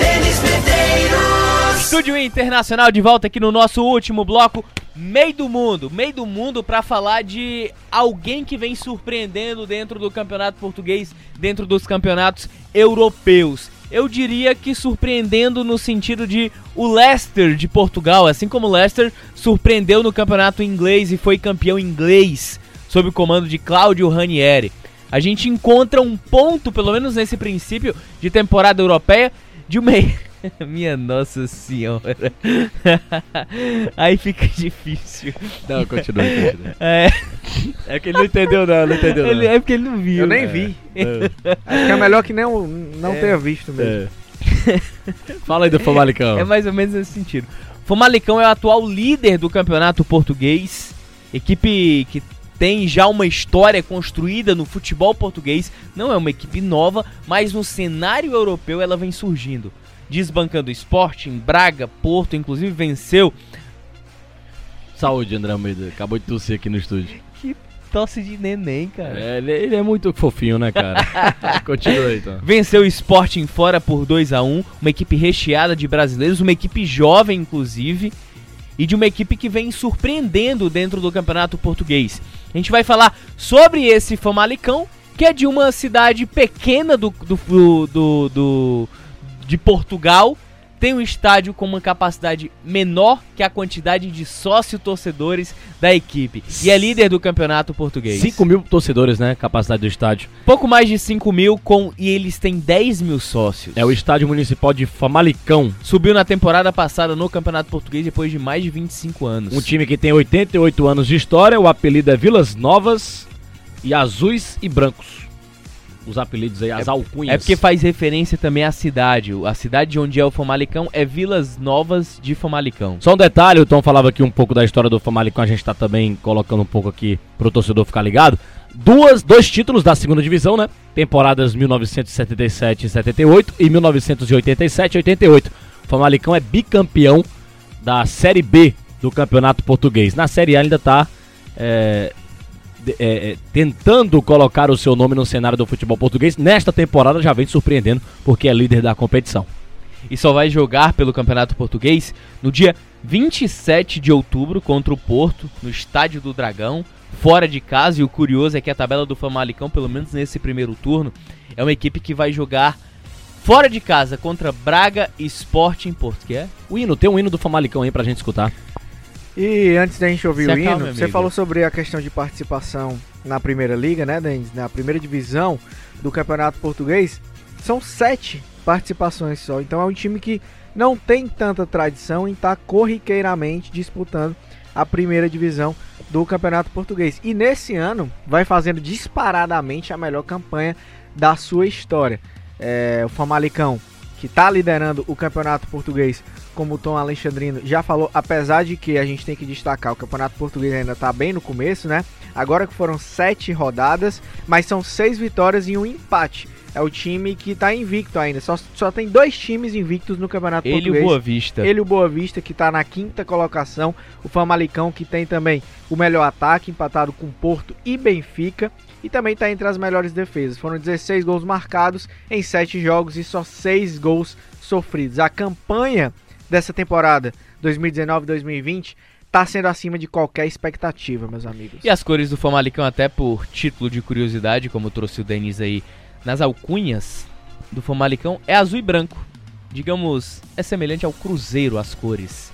Denis Medeiros. Estúdio Internacional de volta aqui no nosso último bloco, Meio do Mundo. Meio do Mundo para falar de alguém que vem surpreendendo dentro do Campeonato Português, dentro dos campeonatos europeus. Eu diria que surpreendendo no sentido de o Leicester de Portugal, assim como o Leicester surpreendeu no campeonato inglês e foi campeão inglês sob o comando de Claudio Ranieri. A gente encontra um ponto, pelo menos nesse princípio de temporada europeia, de uma. [LAUGHS] Minha nossa senhora. [LAUGHS] Aí fica difícil. Não, continua, continua. [LAUGHS] É, É que ele não entendeu, não, não entendeu. Não. ele, é porque ele não viu. Eu nem vi. Acho que é melhor que não, não tenha visto mesmo. É. Fala aí do Famalicão. É mais ou menos nesse sentido. Famalicão é o atual líder do campeonato português. Equipe que tem já uma história construída no futebol português. Não é uma equipe nova, mas no cenário europeu ela vem surgindo. Desbancando Sporting, Braga, Porto, inclusive venceu. Saúde, André Almeida. Acabou de tossir aqui no estúdio. Tosse de neném, cara. É, ele, ele é muito fofinho, né, cara? [LAUGHS] Continua aí, então. Venceu o Sporting fora por 2 a 1 uma equipe recheada de brasileiros, uma equipe jovem, inclusive, e de uma equipe que vem surpreendendo dentro do campeonato português. A gente vai falar sobre esse Famalicão, que é de uma cidade pequena do, do, do- do- de Portugal. Tem um estádio com uma capacidade menor que a quantidade de sócio-torcedores da equipe. E é líder do campeonato português. 5 mil torcedores, né? Capacidade do estádio. Pouco mais de 5 mil com e eles têm 10 mil sócios. É o estádio municipal de Famalicão. Subiu na temporada passada no Campeonato Português depois de mais de 25 anos. Um time que tem 88 anos de história. O apelido é Vilas Novas e Azuis e Brancos. Os apelidos aí, as alcunhas. É porque faz referência também à cidade. A cidade onde é o Famalicão é Vilas Novas de Famalicão. Só um detalhe, o Tom falava aqui um pouco da história do Famalicão, a gente tá também colocando um pouco aqui pro torcedor ficar ligado. Duas, dois títulos da segunda divisão, né? Temporadas 1977 e 78 e 1987 e 88. O Famalicão é bicampeão da Série B do Campeonato Português. Na Série A ainda tá é, de- é, é, tentando colocar o seu nome no cenário do futebol português. Nesta temporada já vem surpreendendo porque é líder da competição. E só vai jogar pelo Campeonato Português no dia 27 de outubro contra o Porto, no Estádio do Dragão, fora de casa. E o curioso é que a tabela do Famalicão, pelo menos nesse primeiro turno, é uma equipe que vai jogar fora de casa contra Braga Sport em Porto, que é? O hino, tem um hino do Famalicão aí pra gente escutar. E antes da gente ouvir Se o hino, você amigo. falou sobre a questão de participação na primeira liga, né, Denis? Na primeira divisão do Campeonato Português. São sete participações só. Então é um time que não tem tanta tradição em estar corriqueiramente disputando a primeira divisão do Campeonato Português. E nesse ano vai fazendo disparadamente a melhor campanha da sua história. É, o Famalicão, que está liderando o Campeonato Português, como o Tom Alexandrino já falou, apesar de que a gente tem que destacar, o Campeonato Português ainda está bem no começo, né? Agora que foram sete rodadas, mas são seis vitórias e um empate. É o time que está invicto ainda. Só, só tem dois times invictos no Campeonato Ele e o Português. Boa Vista. Ele o Boa Vista, que está na quinta colocação. O Famalicão, que tem também o melhor ataque, empatado com Porto e Benfica. E também está entre as melhores defesas. Foram 16 gols marcados em 7 jogos e só 6 gols sofridos. A campanha dessa temporada 2019-2020 está sendo acima de qualquer expectativa, meus amigos. E as cores do Famalicão, até por título de curiosidade, como trouxe o Denis aí nas alcunhas do Famalicão, é azul e branco. Digamos, é semelhante ao Cruzeiro as cores.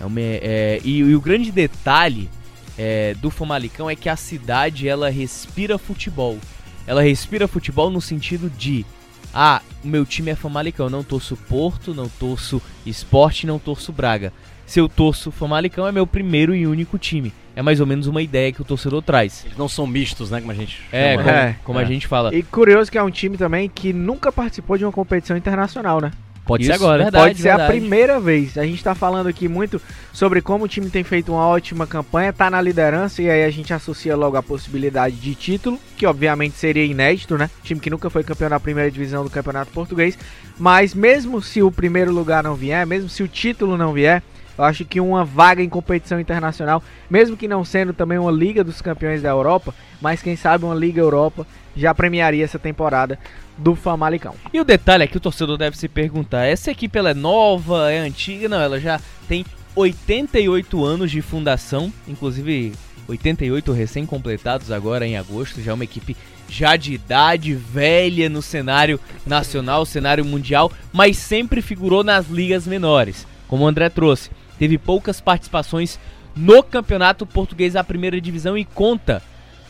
É uma- é, e, e o grande detalhe é, do Famalicão é que a cidade ela respira futebol. Ela respira futebol no sentido de Ah, o meu time é Famalicão, não torço Porto, não torço Esporte, não torço Braga. Se eu torço Famalicão, é meu primeiro e único time. É mais ou menos uma ideia que o torcedor traz. Eles não são mistos, né? Como a gente É, como? É. como a É. gente fala. E curioso que é um time também que nunca participou de uma competição internacional, né? Pode Isso, ser agora. verdade. Pode ser a verdade. primeira vez. A gente tá falando aqui muito sobre como o time tem feito uma ótima campanha, tá na liderança e aí a gente associa logo a possibilidade de título, que obviamente seria inédito, né? Time que nunca foi campeão da primeira divisão do Campeonato Português. Mas mesmo se o primeiro lugar não vier, mesmo se o título não vier, eu acho que uma vaga em competição internacional, mesmo que não sendo também uma Liga dos Campeões da Europa, mas quem sabe uma Liga Europa já premiaria essa temporada do Famalicão. E o detalhe é que o torcedor deve se perguntar: essa equipe ela é nova, é antiga? Não, ela já tem 88 anos de fundação, inclusive 88 recém-completados agora em agosto. Já é uma equipe já de idade, velha no cenário nacional, cenário mundial, mas sempre figurou nas ligas menores, como o André trouxe. Teve poucas participações no campeonato português da primeira divisão e conta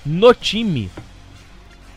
no time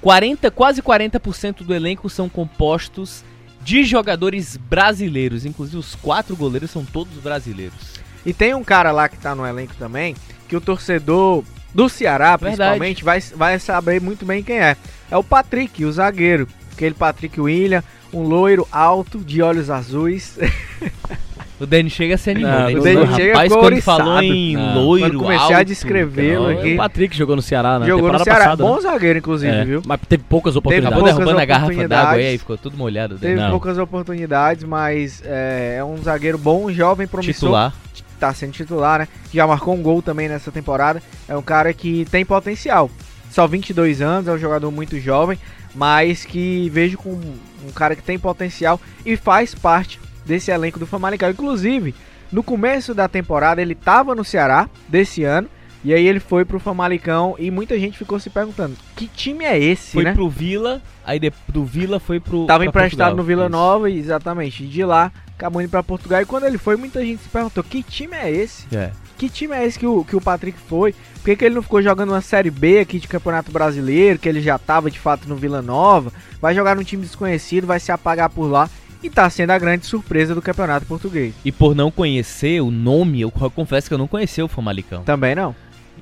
40, quase 40% do elenco são compostos de jogadores brasileiros. Inclusive, os quatro goleiros são todos brasileiros. E tem um cara lá que tá no elenco também, que o torcedor do Ceará, Verdade. principalmente, vai, vai saber muito bem quem é. É o Patrick, o zagueiro. Aquele Patrick William, um loiro alto, de olhos azuis. [LAUGHS] O Dani chega a se animar. Não, o Dani Rapaz, chega quando coriçado. falou em Não. loiro, Quando comecei a descrevê-lo aqui. O Patrick jogou no Ceará, né? Jogou no Ceará. passada, né? Bom zagueiro, inclusive, É, viu? Mas teve poucas oportunidades. Acabou poucas derrubando a garrafa oportunidades. d'água aí, ficou tudo molhado. Teve. Não. poucas oportunidades, mas é, é um zagueiro bom, jovem, promissor. Titular. Tá sendo titular, né? Já marcou um gol também nessa temporada. É um cara que tem potencial. Só 22 anos, é um jogador muito jovem, mas que vejo com um cara que tem potencial e faz parte desse elenco do Famalicão. Inclusive, no começo da temporada ele tava no Ceará desse ano e aí ele foi pro Famalicão e muita gente ficou se perguntando: "Que time é esse, Foi né?" pro Vila, aí de, do Vila foi pro. Tava emprestado Portugal. no Vila. Nova, e exatamente. De lá, acabou indo pra Portugal. E quando ele foi, muita gente se perguntou: que time é esse? É. Que time é esse que o, que o Patrick foi? Por que, que ele não ficou jogando uma Série B aqui de Campeonato Brasileiro, que ele já tava de fato no Vila Nova? Vai jogar num time desconhecido, vai se apagar por lá. E tá sendo a grande surpresa do Campeonato Português. E por não conhecer o nome, eu confesso que eu não conhecia o Famalicão. Também não.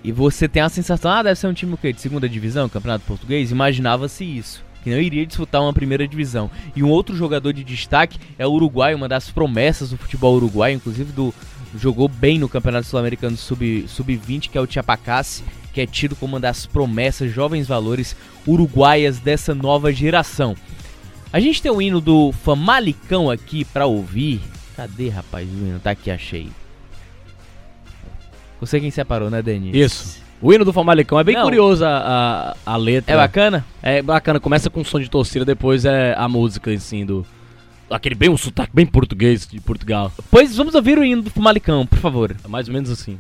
E você tem a sensação, ah, deve ser um time o quê? De segunda divisão, Campeonato Português? Imaginava-se isso. Que não iria disputar uma primeira divisão. E um outro jogador de destaque é o Uruguai, uma das promessas do futebol uruguaio, inclusive do jogou bem no Campeonato Sul-Americano Sub- Sub-20, que é o Tiapacassi, que é tido como uma das promessas, jovens valores uruguaias dessa nova geração. A gente tem o hino do Famalicão aqui pra ouvir. Cadê, rapaz, o hino? Tá aqui, achei. Você quem separou, né, Denis? Isso. O hino do Famalicão é bem Não. curioso a, a, a letra. É bacana? É bacana, começa com som de torcida, depois é a música, assim, do... Aquele bem, um sotaque bem português de Portugal. Pois vamos ouvir o hino do Famalicão, por favor. É mais ou menos assim.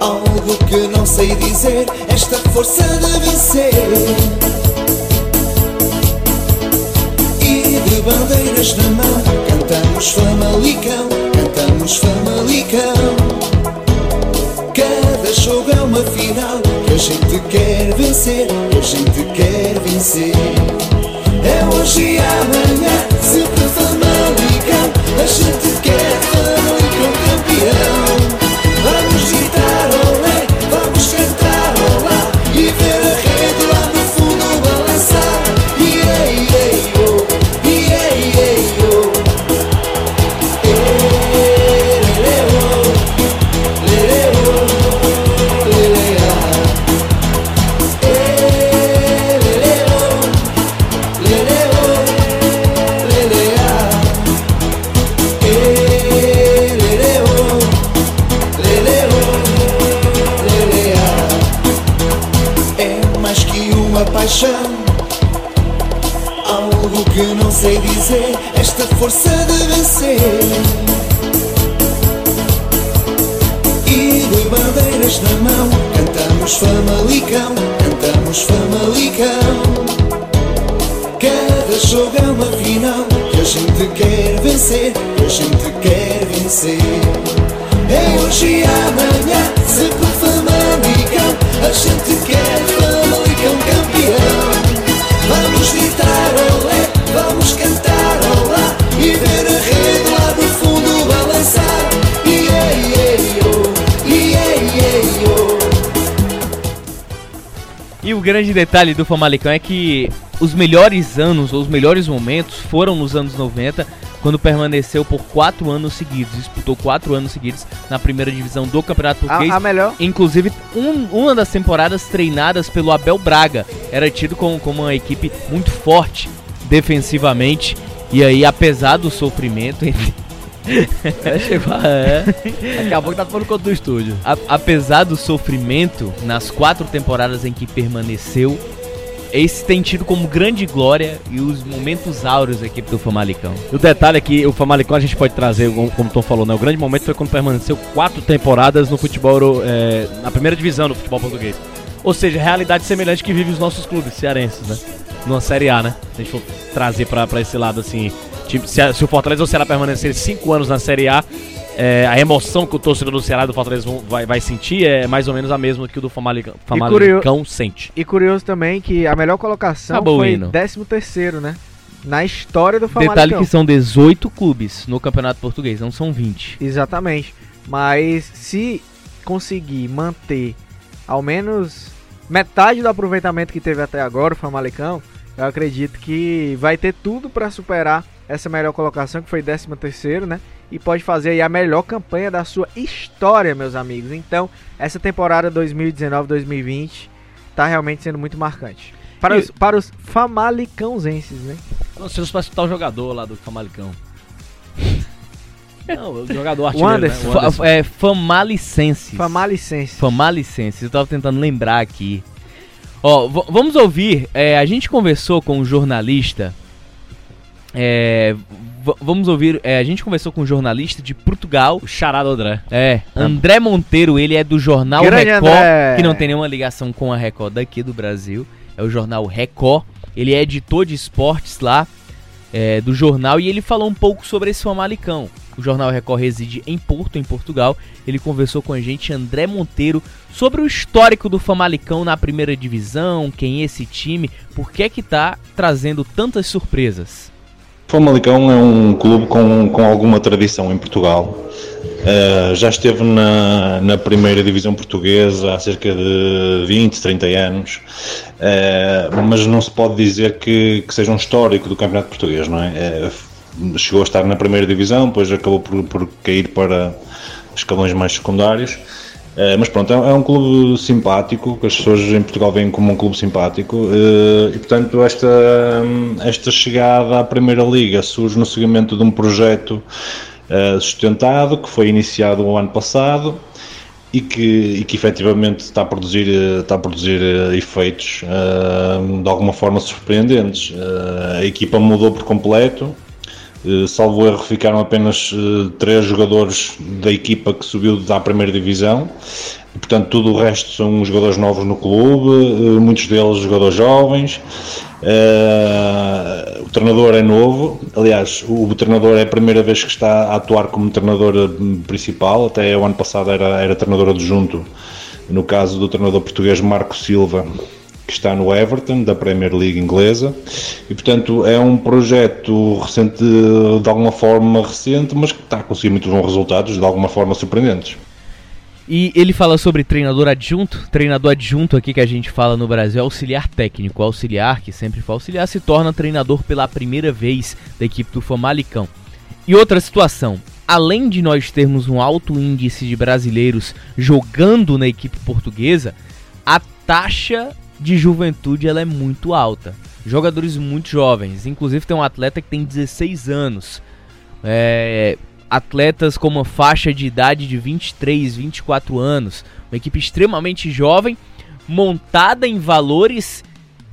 Algo que não sei dizer, esta força de vencer. E de bandeiras na mão, cantamos Famalicão, cantamos Famalicão. Cada jogo é uma final que a gente quer vencer, que a gente quer vencer. É hoje e amanhã, força de vencer. E de bandeiras na mão, cantamos Famalicão, cantamos Famalicão. Cada jogo é uma final que a gente quer vencer, que a gente quer vencer. É hoje e amanhã, sempre Famalicão, a gente quer Famalicão E o grande detalhe do Famalicão é que os melhores anos, ou os melhores momentos, foram nos anos 90, quando permaneceu por quatro anos seguidos. Disputou quatro anos seguidos na primeira divisão do Campeonato Português. A, a melhor. Inclusive, um- uma das temporadas treinadas pelo Abel Braga. Era tido como, como uma equipe muito forte defensivamente. E aí, apesar do sofrimento, [LAUGHS] ele- [LAUGHS] É, chegou, é. Daqui a pouco tá falando conta do estúdio. a- apesar do sofrimento, nas quatro temporadas em que permaneceu, esse tem tido como grande glória e os momentos áureos da equipe do Famalicão. O detalhe é que o Famalicão a gente pode trazer, como, como o Tom falou, né? O grande momento foi quando permaneceu quatro temporadas no futebol, é, na primeira divisão do futebol português. Ou seja, realidade semelhante que vive os nossos clubes cearenses, né? Numa Série A, né? Se a gente for trazer pra, pra esse lado, assim, se, se o Fortaleza ou o Ceará permanecer cinco anos na Série A, é, a emoção que o torcedor do Ceará e do Fortaleza vão- vai, vai sentir é mais ou menos a mesma que o do Famalicão, Famalicão sente. E curioso também que a melhor colocação Acabou o foi hino. 13 terceiro, né? Na história do Famalicão. Detalhe que são 18 clubes no Campeonato Português, não são 20. Exatamente. Mas se conseguir manter ao menos metade do aproveitamento que teve até agora o Famalicão, eu acredito que vai ter tudo para superar essa melhor colocação, que foi 13 terceiro, né? E pode fazer aí a melhor campanha da sua história, meus amigos. Então, essa temporada 2019-2020 tá realmente sendo muito marcante. Para E- os, para os famalicãozenses, né? Não, se fosse citar o jogador lá do Famalicão. [LAUGHS] Não, o jogador O artilheiro, Anderson. né? Fa- Anderson. é Famalicenses. Famalicenses. Famalicenses, eu tava tentando lembrar aqui. Ó, vamos ouvir, é, a gente conversou com um jornalista. É, vamos ouvir, é, a gente conversou com um jornalista de Portugal. O charado André. É, André Monteiro, ele é do jornal Grande Record, André. que não tem nenhuma ligação com a Record daqui do Brasil. É o jornal Record. Ele é editor de esportes lá é, do jornal e ele falou um pouco sobre esse Famalicão. O jornal Record reside em Porto, em Portugal. Ele conversou com a gente, André Monteiro, sobre o histórico do Famalicão na primeira divisão, quem é esse time, por que que tá trazendo tantas surpresas. Famalicão é um clube com, com alguma tradição em Portugal. Uh, já esteve na, na primeira divisão portuguesa há cerca de 20, 30 anos, Uh, mas não se pode dizer que, que seja um histórico do campeonato português, não é? Uh, chegou a estar na primeira divisão, depois acabou por, por cair para escalões mais secundários. Uh, mas pronto, é, é um clube simpático, que as pessoas em Portugal veem como um clube simpático uh, e portanto esta, esta chegada à Primeira Liga surge no seguimento de um projeto uh, sustentado que foi iniciado o ano passado e que, e que efetivamente está a produzir, eh, está a produzir eh, efeitos eh, de alguma forma surpreendentes. Eh, a equipa mudou por completo, eh, salvo erro, ficaram apenas eh, três jogadores da equipa que subiu da primeira divisão. Portanto, tudo o resto são jogadores novos no clube, eh, muitos deles jogadores jovens. Eh, o treinador é novo, aliás, o, treinador é a primeira vez que está a atuar como treinador eh, principal, até o ano passado era, era treinador adjunto, no caso do treinador português Marco Silva, que está no Everton, da Premier League inglesa, e portanto é um projeto recente, de alguma forma recente, mas que está a conseguir muitos bons resultados, de alguma forma surpreendentes. E ele fala sobre treinador adjunto. Treinador adjunto aqui que a gente fala no Brasil é auxiliar técnico. Auxiliar, que sempre foi auxiliar, se torna treinador pela primeira vez da equipe do Famalicão. E outra situação. Além de nós termos um alto índice de brasileiros jogando na equipe portuguesa, a taxa de juventude ela é muito alta. Jogadores muito jovens. Inclusive tem um atleta que tem 16 anos. É, atletas com uma faixa de idade de 23, 24 anos, uma equipe extremamente jovem, montada em valores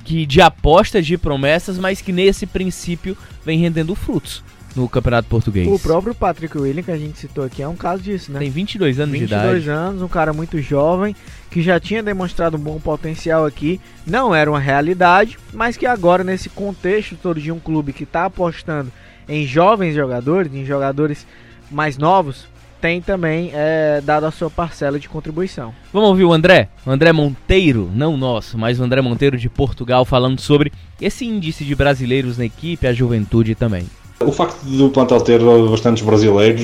que de apostas de promessas, mas que nesse princípio vem rendendo frutos no Campeonato Português. O próprio Patrick William, que a gente citou aqui, é um caso disso, né? Tem 22 anos 22 de idade. anos, um cara muito jovem, que já tinha demonstrado um bom potencial aqui. Não era uma realidade, mas que agora, nesse contexto todo de um clube que está apostando em jovens jogadores, em jogadores mais novos, tem também é, dado a sua parcela de contribuição. Vamos ouvir o André? O André Monteiro, não nosso, mas o André Monteiro de Portugal, falando sobre esse índice de brasileiros na equipe, a juventude também. O facto do plantel ter bastantes brasileiros,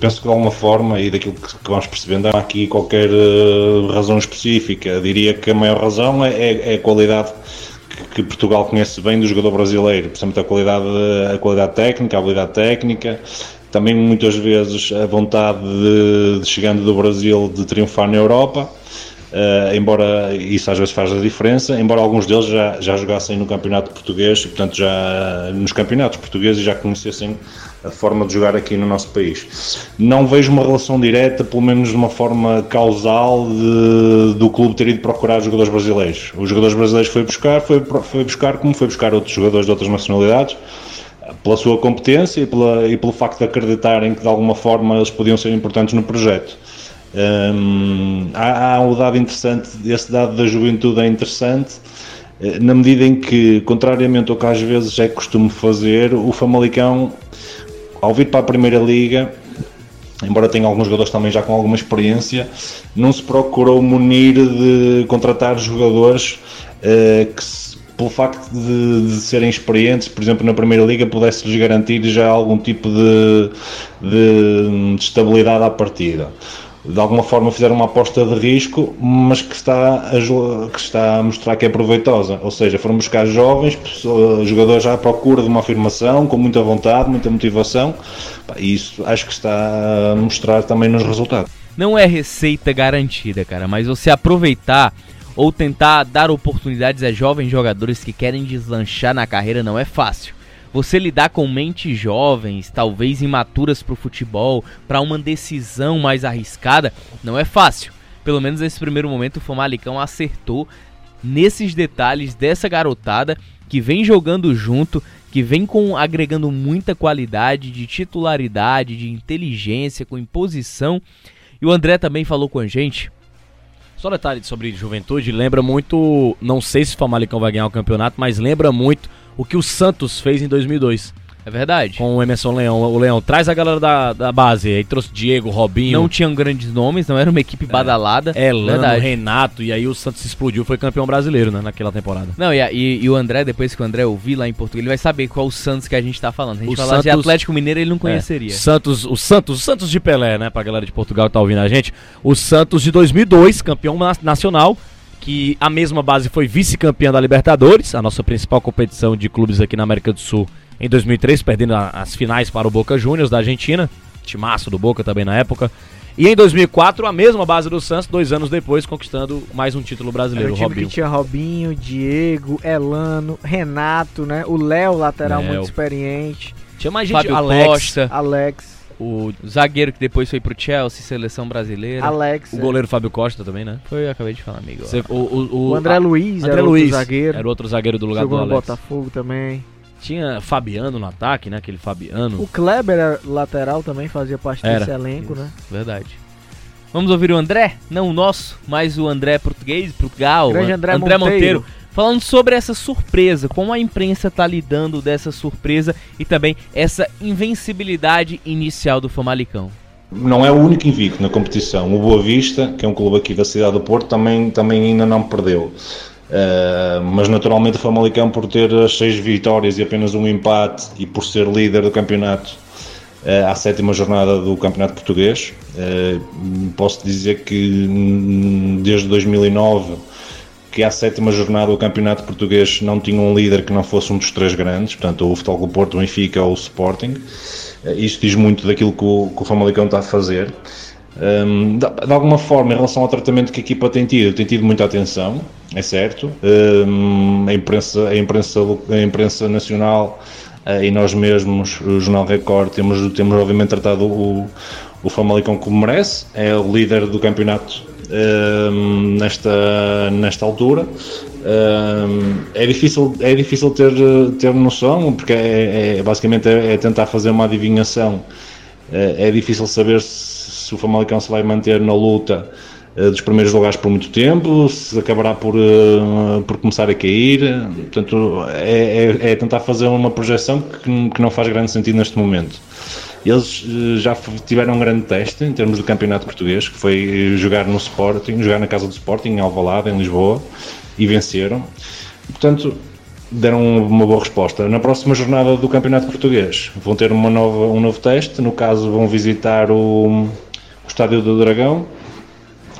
penso que de alguma forma, e daquilo que vamos percebendo, há aqui qualquer eh, razão específica. Diria que a maior razão é, é- é a qualidade que, que Portugal conhece bem do jogador brasileiro, principalmente a qualidade, a qualidade técnica, a habilidade técnica, também muitas vezes a vontade de, de chegando do Brasil de triunfar na Europa. Uh, embora isso às vezes faz a diferença, embora alguns deles já, já jogassem no campeonato português e portanto já nos campeonatos portugueses já conhecessem a forma de jogar aqui no nosso país. Não vejo uma relação direta, pelo menos de uma forma causal, de- do clube ter ido procurar jogadores brasileiros. Os jogadores brasileiros foi buscar, foi, foi buscar como foi buscar outros jogadores de outras nacionalidades, pela sua competência e, pela, e pelo facto de acreditarem que de alguma forma eles podiam ser importantes no projeto. Há, há um dado interessante, esse dado da juventude é interessante, eh, na medida em que, contrariamente ao que às vezes é costume fazer, o Famalicão, ao vir para a Primeira Liga, embora tenha alguns jogadores também já com alguma experiência, não se procurou munir de contratar jogadores eh, que, pelo facto de, de serem experientes, por exemplo, na Primeira Liga, pudesse-lhes garantir já algum tipo de, de, de estabilidade à partida. De alguma forma fizeram uma aposta de risco, mas que está, a, que está a mostrar que é proveitosa. Ou seja, foram buscar jovens, pessoas- jogadores à procura de uma afirmação, com muita vontade, muita motivação, e isso acho que está a mostrar também nos resultados. Não é receita garantida, cara, mas você aproveitar ou tentar dar oportunidades a jovens jogadores que querem deslanchar na carreira não é fácil. Você lidar com mentes jovens, talvez imaturas pro futebol, para uma decisão mais arriscada, não é fácil. Pelo menos nesse primeiro momento o Famalicão acertou nesses detalhes dessa garotada que vem jogando junto, que vem com agregando muita qualidade de titularidade, de inteligência, com imposição. E o André também falou com a gente. Só detalhe sobre juventude, lembra muito, não sei se o Famalicão vai ganhar o campeonato, mas lembra muito o que o Santos fez em 2002. É verdade. Com o Emerson Leão. O Leão traz a galera da, da base, aí trouxe Diego, Robinho. Não tinham grandes nomes, não era uma equipe badalada. Elano, verdade. Renato, e aí o Santos explodiu, foi campeão brasileiro, né, naquela temporada. Não, e, e- e o André, depois que o André ouvir lá em Portugal, ele vai saber qual o Santos que a gente tá falando. Se a gente O falar de Santos- Atlético Mineiro, ele não conheceria. É, Santos, o Santos, o Santos de Pelé, né, pra galera de Portugal que tá ouvindo a gente. O Santos de 2002, campeão na- nacional, que a mesma base foi vice-campeã da Libertadores, a nossa principal competição de clubes aqui na América do Sul, em 2003, perdendo as finais para o Boca Juniors da Argentina, timaço do Boca também na época. E em 2004, a mesma base do Santos, dois anos depois, conquistando mais um título Era brasileiro, um time Robinho. que tinha Robinho, Diego, Elano, Renato, né? O Léo, lateral Léo. muito experiente. Tinha mais gente, Fábio Alex, Costa, Alex, o zagueiro que depois foi pro Chelsea, seleção brasileira. Alex. o é. goleiro Fábio Costa também, né? Foi, eu acabei de falar, amigo. Você- o, o- O André a- Luiz, André era Luiz outro zagueiro. era outro zagueiro do lugar Jogou do no Alex. Botafogo também. Tinha Fabiano no ataque, né? Aquele Fabiano. O Kleber era lateral também, fazia parte Era. desse elenco, né? Verdade. Vamos ouvir o André? Não o nosso, mas o André português, Portugal. Grande An- André Monteiro. Falando sobre essa surpresa, como a imprensa tá lidando dessa surpresa e também essa invencibilidade inicial do Famalicão. Não é o único invicto na competição. O Boa Vista, que é um clube aqui da cidade do Porto, também, também ainda não perdeu. Uh, mas naturalmente o Famalicão por ter as seis vitórias e apenas um empate e por ser líder do campeonato uh, à sétima jornada do campeonato português uh, posso dizer que hum, desde 2009 que à sétima jornada do campeonato português não tinha um líder que não fosse um dos três grandes, portanto o Futebol Clube Porto, o Benfica ou o Sporting. Uh, isto diz muito daquilo que o, que o Famalicão está a fazer. Um, de, de, alguma forma, em relação ao tratamento que a equipa tem tido, tem tido muita atenção, é certo. Um, a, imprensa, a, imprensa, a imprensa nacional uh, e nós mesmos, o Jornal Record, temos, temos obviamente tratado o, o Famalicão como merece, é o líder do campeonato um, nesta, nesta altura. Hum, é difícil, é difícil ter, ter noção, porque é, é- basicamente é, é tentar fazer uma adivinhação. É, é difícil saber se, se o Famalicão se vai manter na luta eh, dos primeiros lugares por muito tempo, se acabará por, eh, por começar a cair. Portanto, é, é- é tentar fazer uma projeção que, que não faz grande sentido neste momento. Eles eh, já tiveram um grande teste em termos do campeonato português, que foi jogar no Sporting, jogar na casa do Sporting, em Alvalade, em Lisboa, e venceram. Portanto, deram uma boa resposta. Na próxima jornada do campeonato português vão ter uma nova, um novo teste, no caso vão visitar o, o Estádio do Dragão,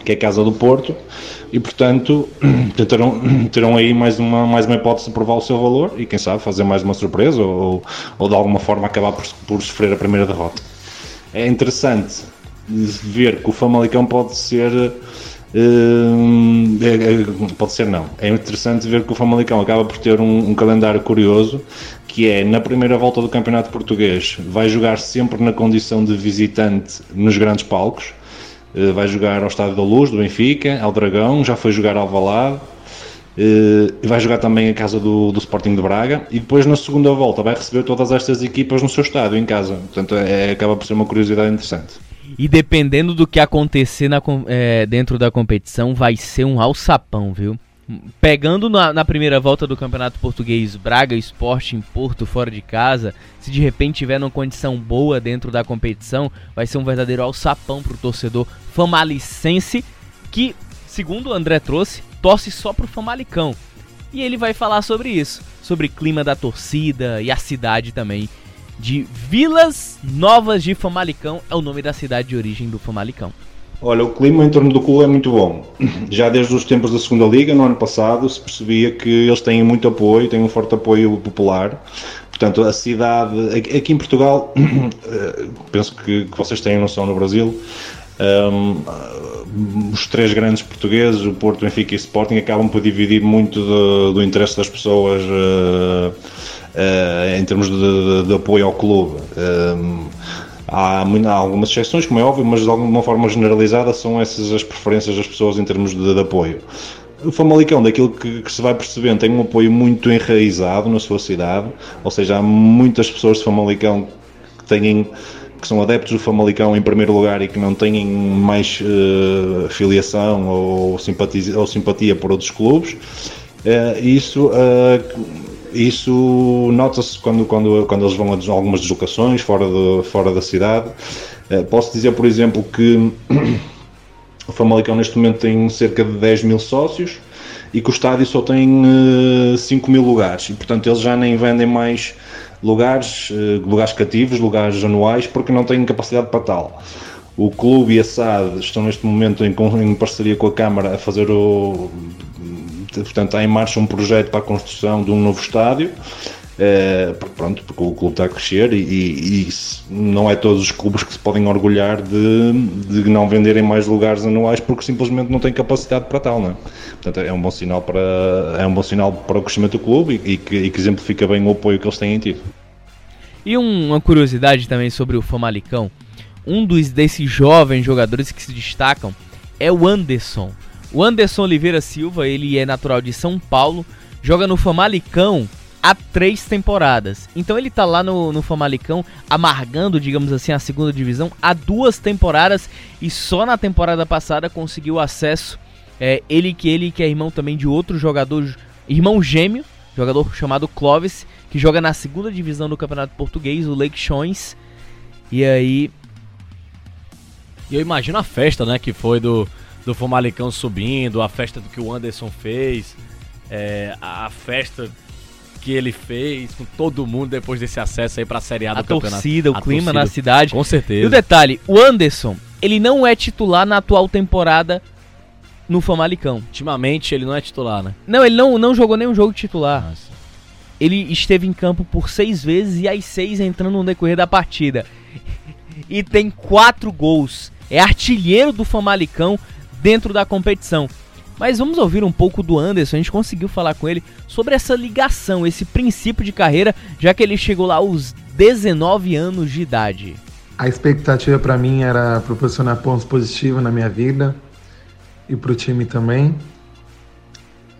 que é a casa do Porto, e portanto [CLEARS THROAT] tentarão, [CLEARS THROAT] terão aí mais uma, mais uma hipótese de provar o seu valor e quem sabe fazer mais uma surpresa ou, ou de alguma forma acabar por, por sofrer a primeira derrota. É interessante ver que o Famalicão pode ser. hum, é- é- pode ser não. É interessante ver que o Famalicão acaba por ter um, um calendário curioso que é na primeira volta do Campeonato Português vai jogar sempre na condição de visitante nos grandes palcos vai jogar ao Estádio da Luz, do Benfica, ao Dragão, já foi jogar ao Valado, uh, vai jogar também a casa do, do Sporting de Braga e depois na segunda volta vai receber todas estas equipas no seu estádio, em casa. Portanto, é, acaba por ser uma curiosidade interessante. E dependendo do que acontecer na é, dentro da competição, vai ser um alçapão, viu? Pegando na, na primeira volta do Campeonato Português Braga Esporte em Porto, fora de casa, se de repente tiver numa condição boa dentro da competição, vai ser um verdadeiro alçapão pro torcedor famalicense, que, segundo o André trouxe, torce só pro Famalicão. E ele vai falar sobre isso, sobre clima da torcida e a cidade também de Vilas Novas de Famalicão, é o nome da cidade de origem do Famalicão. Olha, o clima em torno do clube é muito bom. Já desde os tempos da segunda Liga, no ano passado, se percebia que eles têm muito apoio, têm um forte apoio popular. Portanto, a cidade, aqui em Portugal, [CLEARS THROAT] eh, penso que, que vocês têm noção no Brasil, hum, os três grandes portugueses, o Porto, Benfica e Sporting, acabam por dividir muito do, do interesse das pessoas eh, eh, em termos de, de- de apoio ao clube. Hum, Há, há algumas exceções, como é óbvio, mas de alguma forma generalizada são essas as preferências das pessoas em termos de, de apoio. O Famalicão, daquilo que, que se vai percebendo, tem um apoio muito enraizado na sua cidade, ou seja, há muitas pessoas de Famalicão que têm que são adeptos do Famalicão em primeiro lugar e que não têm mais eh, filiação ou simpatia, ou simpatia por outros clubes. Eh, isso eh, isso nota-se quando, quando, quando eles vão a algumas deslocações fora, de, fora da cidade. Eh, posso dizer, por exemplo, que [CLEARS THROAT] o Famalicão neste momento tem cerca de 10 mil sócios e que o estádio só tem eh, 5 mil lugares e portanto eles já nem vendem mais lugares, eh, lugares cativos, lugares anuais porque não têm capacidade para tal. O clube e a SAD estão neste momento em, em parceria com a Câmara a fazer o. Portanto, está em marcha um projeto para a construção de um novo estádio. porque, pronto, porque o clube está a crescer e, e- e não é todos os clubes que se podem orgulhar de, de não venderem mais lugares anuais porque simplesmente não têm capacidade para tal, não é? Portanto, é um bom sinal para, é um bom sinal para o crescimento do clube e, e que, que exemplifica bem o apoio que eles têm tido. E um- uma curiosidade também sobre o Famalicão, um dos desses jovens jogadores que se destacam é o Anderson. O Anderson Oliveira Silva, ele é natural de São Paulo, joga no Famalicão há três temporadas. Então ele tá lá no, no Famalicão amargando, digamos assim, a segunda divisão há duas temporadas e só na temporada passada conseguiu acesso. É, ele que ele que é irmão também de outro jogador, irmão gêmeo, jogador chamado Clovis, que joga na segunda divisão do Campeonato Português, o Lake Shones. E aí E eu imagino a festa, né, que foi do, do Famalicão subindo, a festa do que o Anderson fez, é, a a festa que ele fez com todo mundo depois desse acesso aí pra Série A do a campeonato. torcida, o A clima torcida, na cidade. Com E o certeza. detalhe, o Anderson, ele não é titular na atual temporada no Famalicão. Ultimamente ele não é titular, né? Não, ele não, não jogou nenhum jogo titular. Nossa. Ele esteve em campo por seis vezes e as seis entrando no decorrer da partida. E tem quatro gols. É artilheiro do Famalicão dentro da competição. Mas vamos ouvir um pouco do Anderson. A gente conseguiu falar com ele sobre essa ligação, esse princípio de carreira, já que ele chegou lá aos 19 anos de idade. A expectativa para mim era proporcionar pontos positivos na minha vida e para o time também.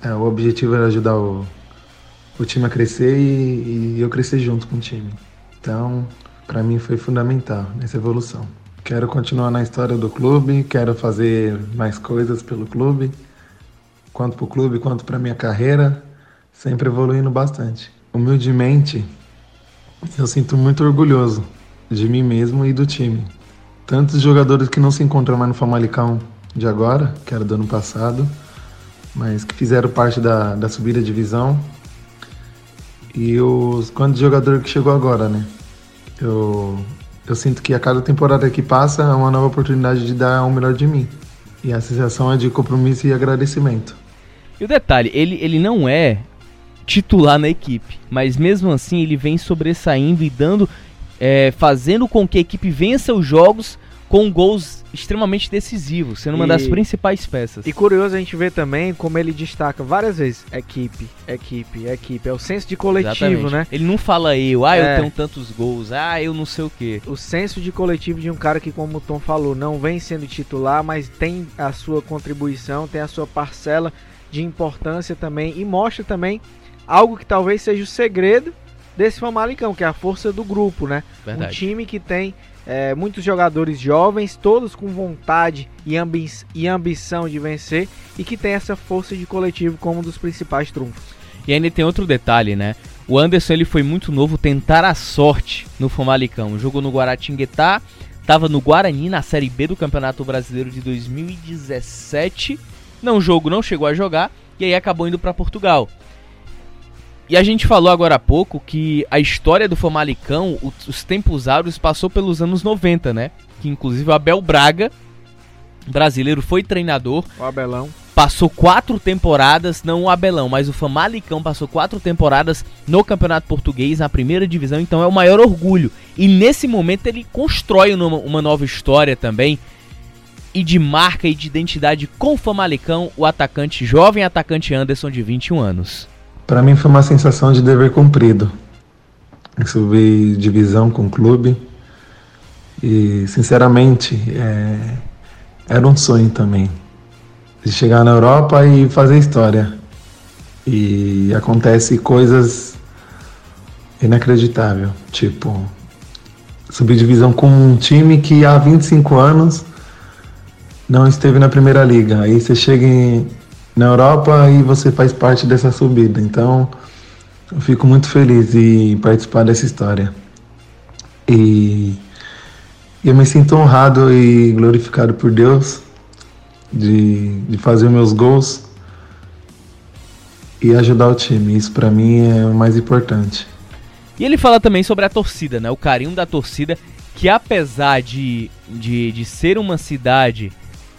É, o objetivo era ajudar o, o time a crescer e, e eu crescer junto com o time. Então, para mim foi fundamental nessa evolução. Quero continuar na história do clube, quero fazer mais coisas pelo clube, quanto para o clube quanto para minha carreira, sempre evoluindo bastante. Humildemente, eu sinto muito orgulhoso de mim mesmo e do time. Tantos jogadores que não se encontram mais no Famalicão de agora, que era do ano passado, mas que fizeram parte da, da subida de divisão. E os quantos jogadores que chegou agora, né? Eu, eu sinto que a cada temporada que passa é uma nova oportunidade de dar o melhor de mim. E a sensação é de compromisso e agradecimento. E o detalhe, ele, ele não é titular na equipe, mas mesmo assim ele vem sobressaindo e dando, é, fazendo com que a equipe vença os jogos com gols extremamente decisivos, sendo uma E- das principais peças. E curioso a gente ver também como ele destaca várias vezes: equipe, equipe, equipe. É o senso de coletivo, Exatamente. né? Ele não fala eu, ah, É. eu tenho tantos gols, ah, eu não sei o quê. O senso de coletivo de um cara que, como o Tom falou, não vem sendo titular, mas tem a sua contribuição, tem a sua parcela de importância também e mostra também algo que talvez seja o segredo desse Famalicão, que é a força do grupo, né? Verdade. Um time que tem é, muitos jogadores jovens, todos com vontade e, ambi e ambição de vencer e que tem essa força de coletivo como um dos principais trunfos. E ainda tem outro detalhe, né? O Anderson ele foi muito novo tentar a sorte no Famalicão. Jogou no Guaratinguetá, tava no Guarani na Série B do Campeonato Brasileiro de 2017. Não jogo, não chegou a jogar e aí acabou indo para Portugal. E a gente falou agora há pouco que a história do Famalicão, os tempos áureos, passou pelos anos 90, né? Que inclusive o Abel Braga, brasileiro, foi treinador. O Abelão. Passou quatro temporadas, não o Abelão, mas o Famalicão passou quatro temporadas no Campeonato Português, na primeira divisão, então é o maior orgulho. E nesse momento ele constrói uma, uma nova história também, e de marca e de identidade com o Famalicão, o atacante, jovem atacante Anderson, de 21 anos. Para mim foi uma sensação de dever cumprido. Eu subi divisão com o clube e, sinceramente, é, era um sonho também de chegar na Europa e fazer história. E acontece coisas inacreditáveis, tipo subir divisão com um time que há 25 anos não esteve na primeira liga. Aí você chega em, na Europa e você faz parte dessa subida. Então, eu fico muito feliz em participar dessa história. E eu me sinto honrado e glorificado por Deus de, de fazer meus gols e ajudar o time. Isso para mim é o mais importante. E ele fala também sobre a torcida, né? O carinho da torcida, que apesar de, de, de ser uma cidade.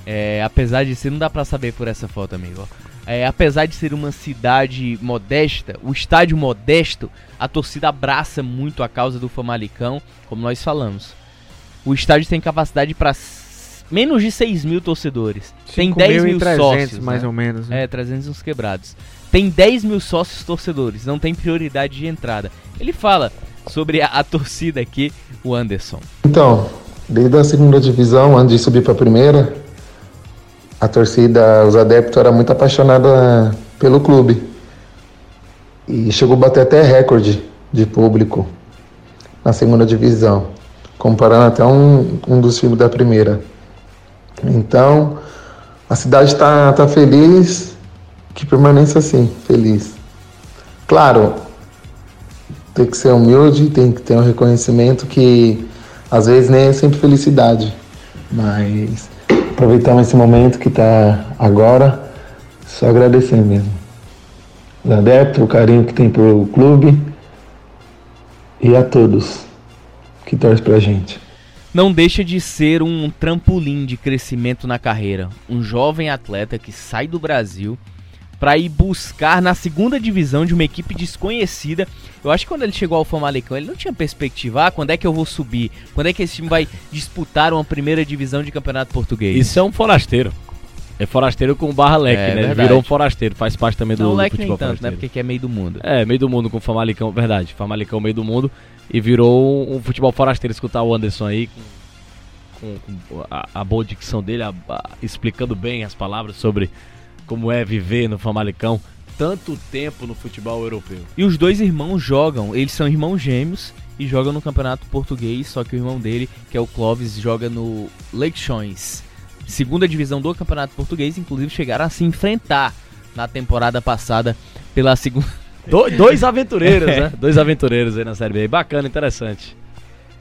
É, apesar de ser. Não dá pra saber por essa foto, amigo. É, apesar de ser uma cidade modesta, o estádio modesto, a torcida abraça muito a causa do Famalicão, como nós falamos. O estádio tem capacidade para menos de 6 mil torcedores. Tem 10 mil 5.300, sócios. mais né? ou menos, né? É, 300 uns quebrados. Tem 10 mil sócios torcedores, não tem prioridade de entrada. Ele fala sobre a, a torcida aqui, o Anderson. Então, desde a segunda divisão, antes de subir para a primeira, a torcida, os adeptos eram muito apaixonados pelo clube. E chegou a bater até recorde de público na segunda divisão, comparando até um, um dos times da primeira. Então, a cidade está tá feliz, que permaneça assim, feliz. Claro, tem que ser humilde, tem que ter um reconhecimento que às vezes nem é sempre felicidade, mas aproveitamos esse momento que está agora, só agradecer mesmo. Os adeptos, o carinho que tem pelo clube e a todos que torcem pra gente. Não deixa de ser um trampolim de crescimento na carreira. Um jovem atleta que sai do Brasil para ir buscar na segunda divisão de uma equipe desconhecida. Eu acho que quando ele chegou ao Famalicão, ele não tinha perspectiva. Ah, quando é que eu vou subir? Quando é que esse time vai disputar uma primeira divisão de campeonato português? Isso é um forasteiro. É forasteiro com barra leque, É, né? verdade. Virou um forasteiro, faz parte também do, Não, do leque nem futebol tanto, né? forasteiro. Porque aqui é meio do mundo. É, meio do mundo com o Famalicão, verdade. Famalicão meio do mundo. E virou um, um futebol forasteiro. Escutar o Anderson aí com, com- com a, a boa dicção dele, a- a- explicando bem as palavras sobre como é viver no Famalicão. tanto tempo no futebol europeu. E os dois irmãos jogam, eles são irmãos gêmeos e jogam no campeonato português, só que o irmão dele, que é o Clóvis, joga no Leixões. Segunda divisão do campeonato português, inclusive chegaram a se enfrentar na temporada passada pela segunda. [LAUGHS] Do- dois [LAUGHS] aventureiros, É. né? Dois aventureiros aí na Série B. Bacana, interessante.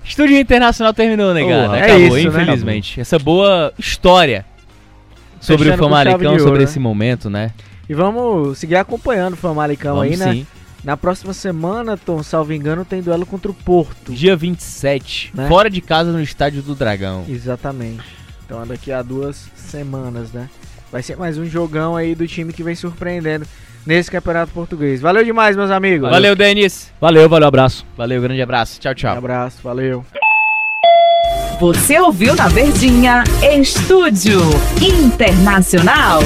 Estúdio Internacional terminou, negado. Porra, é Acabou, isso, né? infelizmente. Essa boa história sobre Fechando o Famalicão, de sobre ouro, esse momento, né? E vamos seguir acompanhando o Famalicão Vamos aí, né? sim. Na próxima semana, Tom, salvo engano, tem duelo contra o Porto. Dia 27, Né? fora de casa no Estádio do Dragão. Exatamente. Então é daqui a duas semanas, né? Vai ser mais um jogão aí do time que vem surpreendendo nesse Campeonato Português. Valeu demais, meus amigos. Valeu, Denis. Valeu, valeu, abraço. Valeu, grande abraço. Tchau, tchau. Um abraço, valeu. Você ouviu na Verdinha Estúdio Internacional.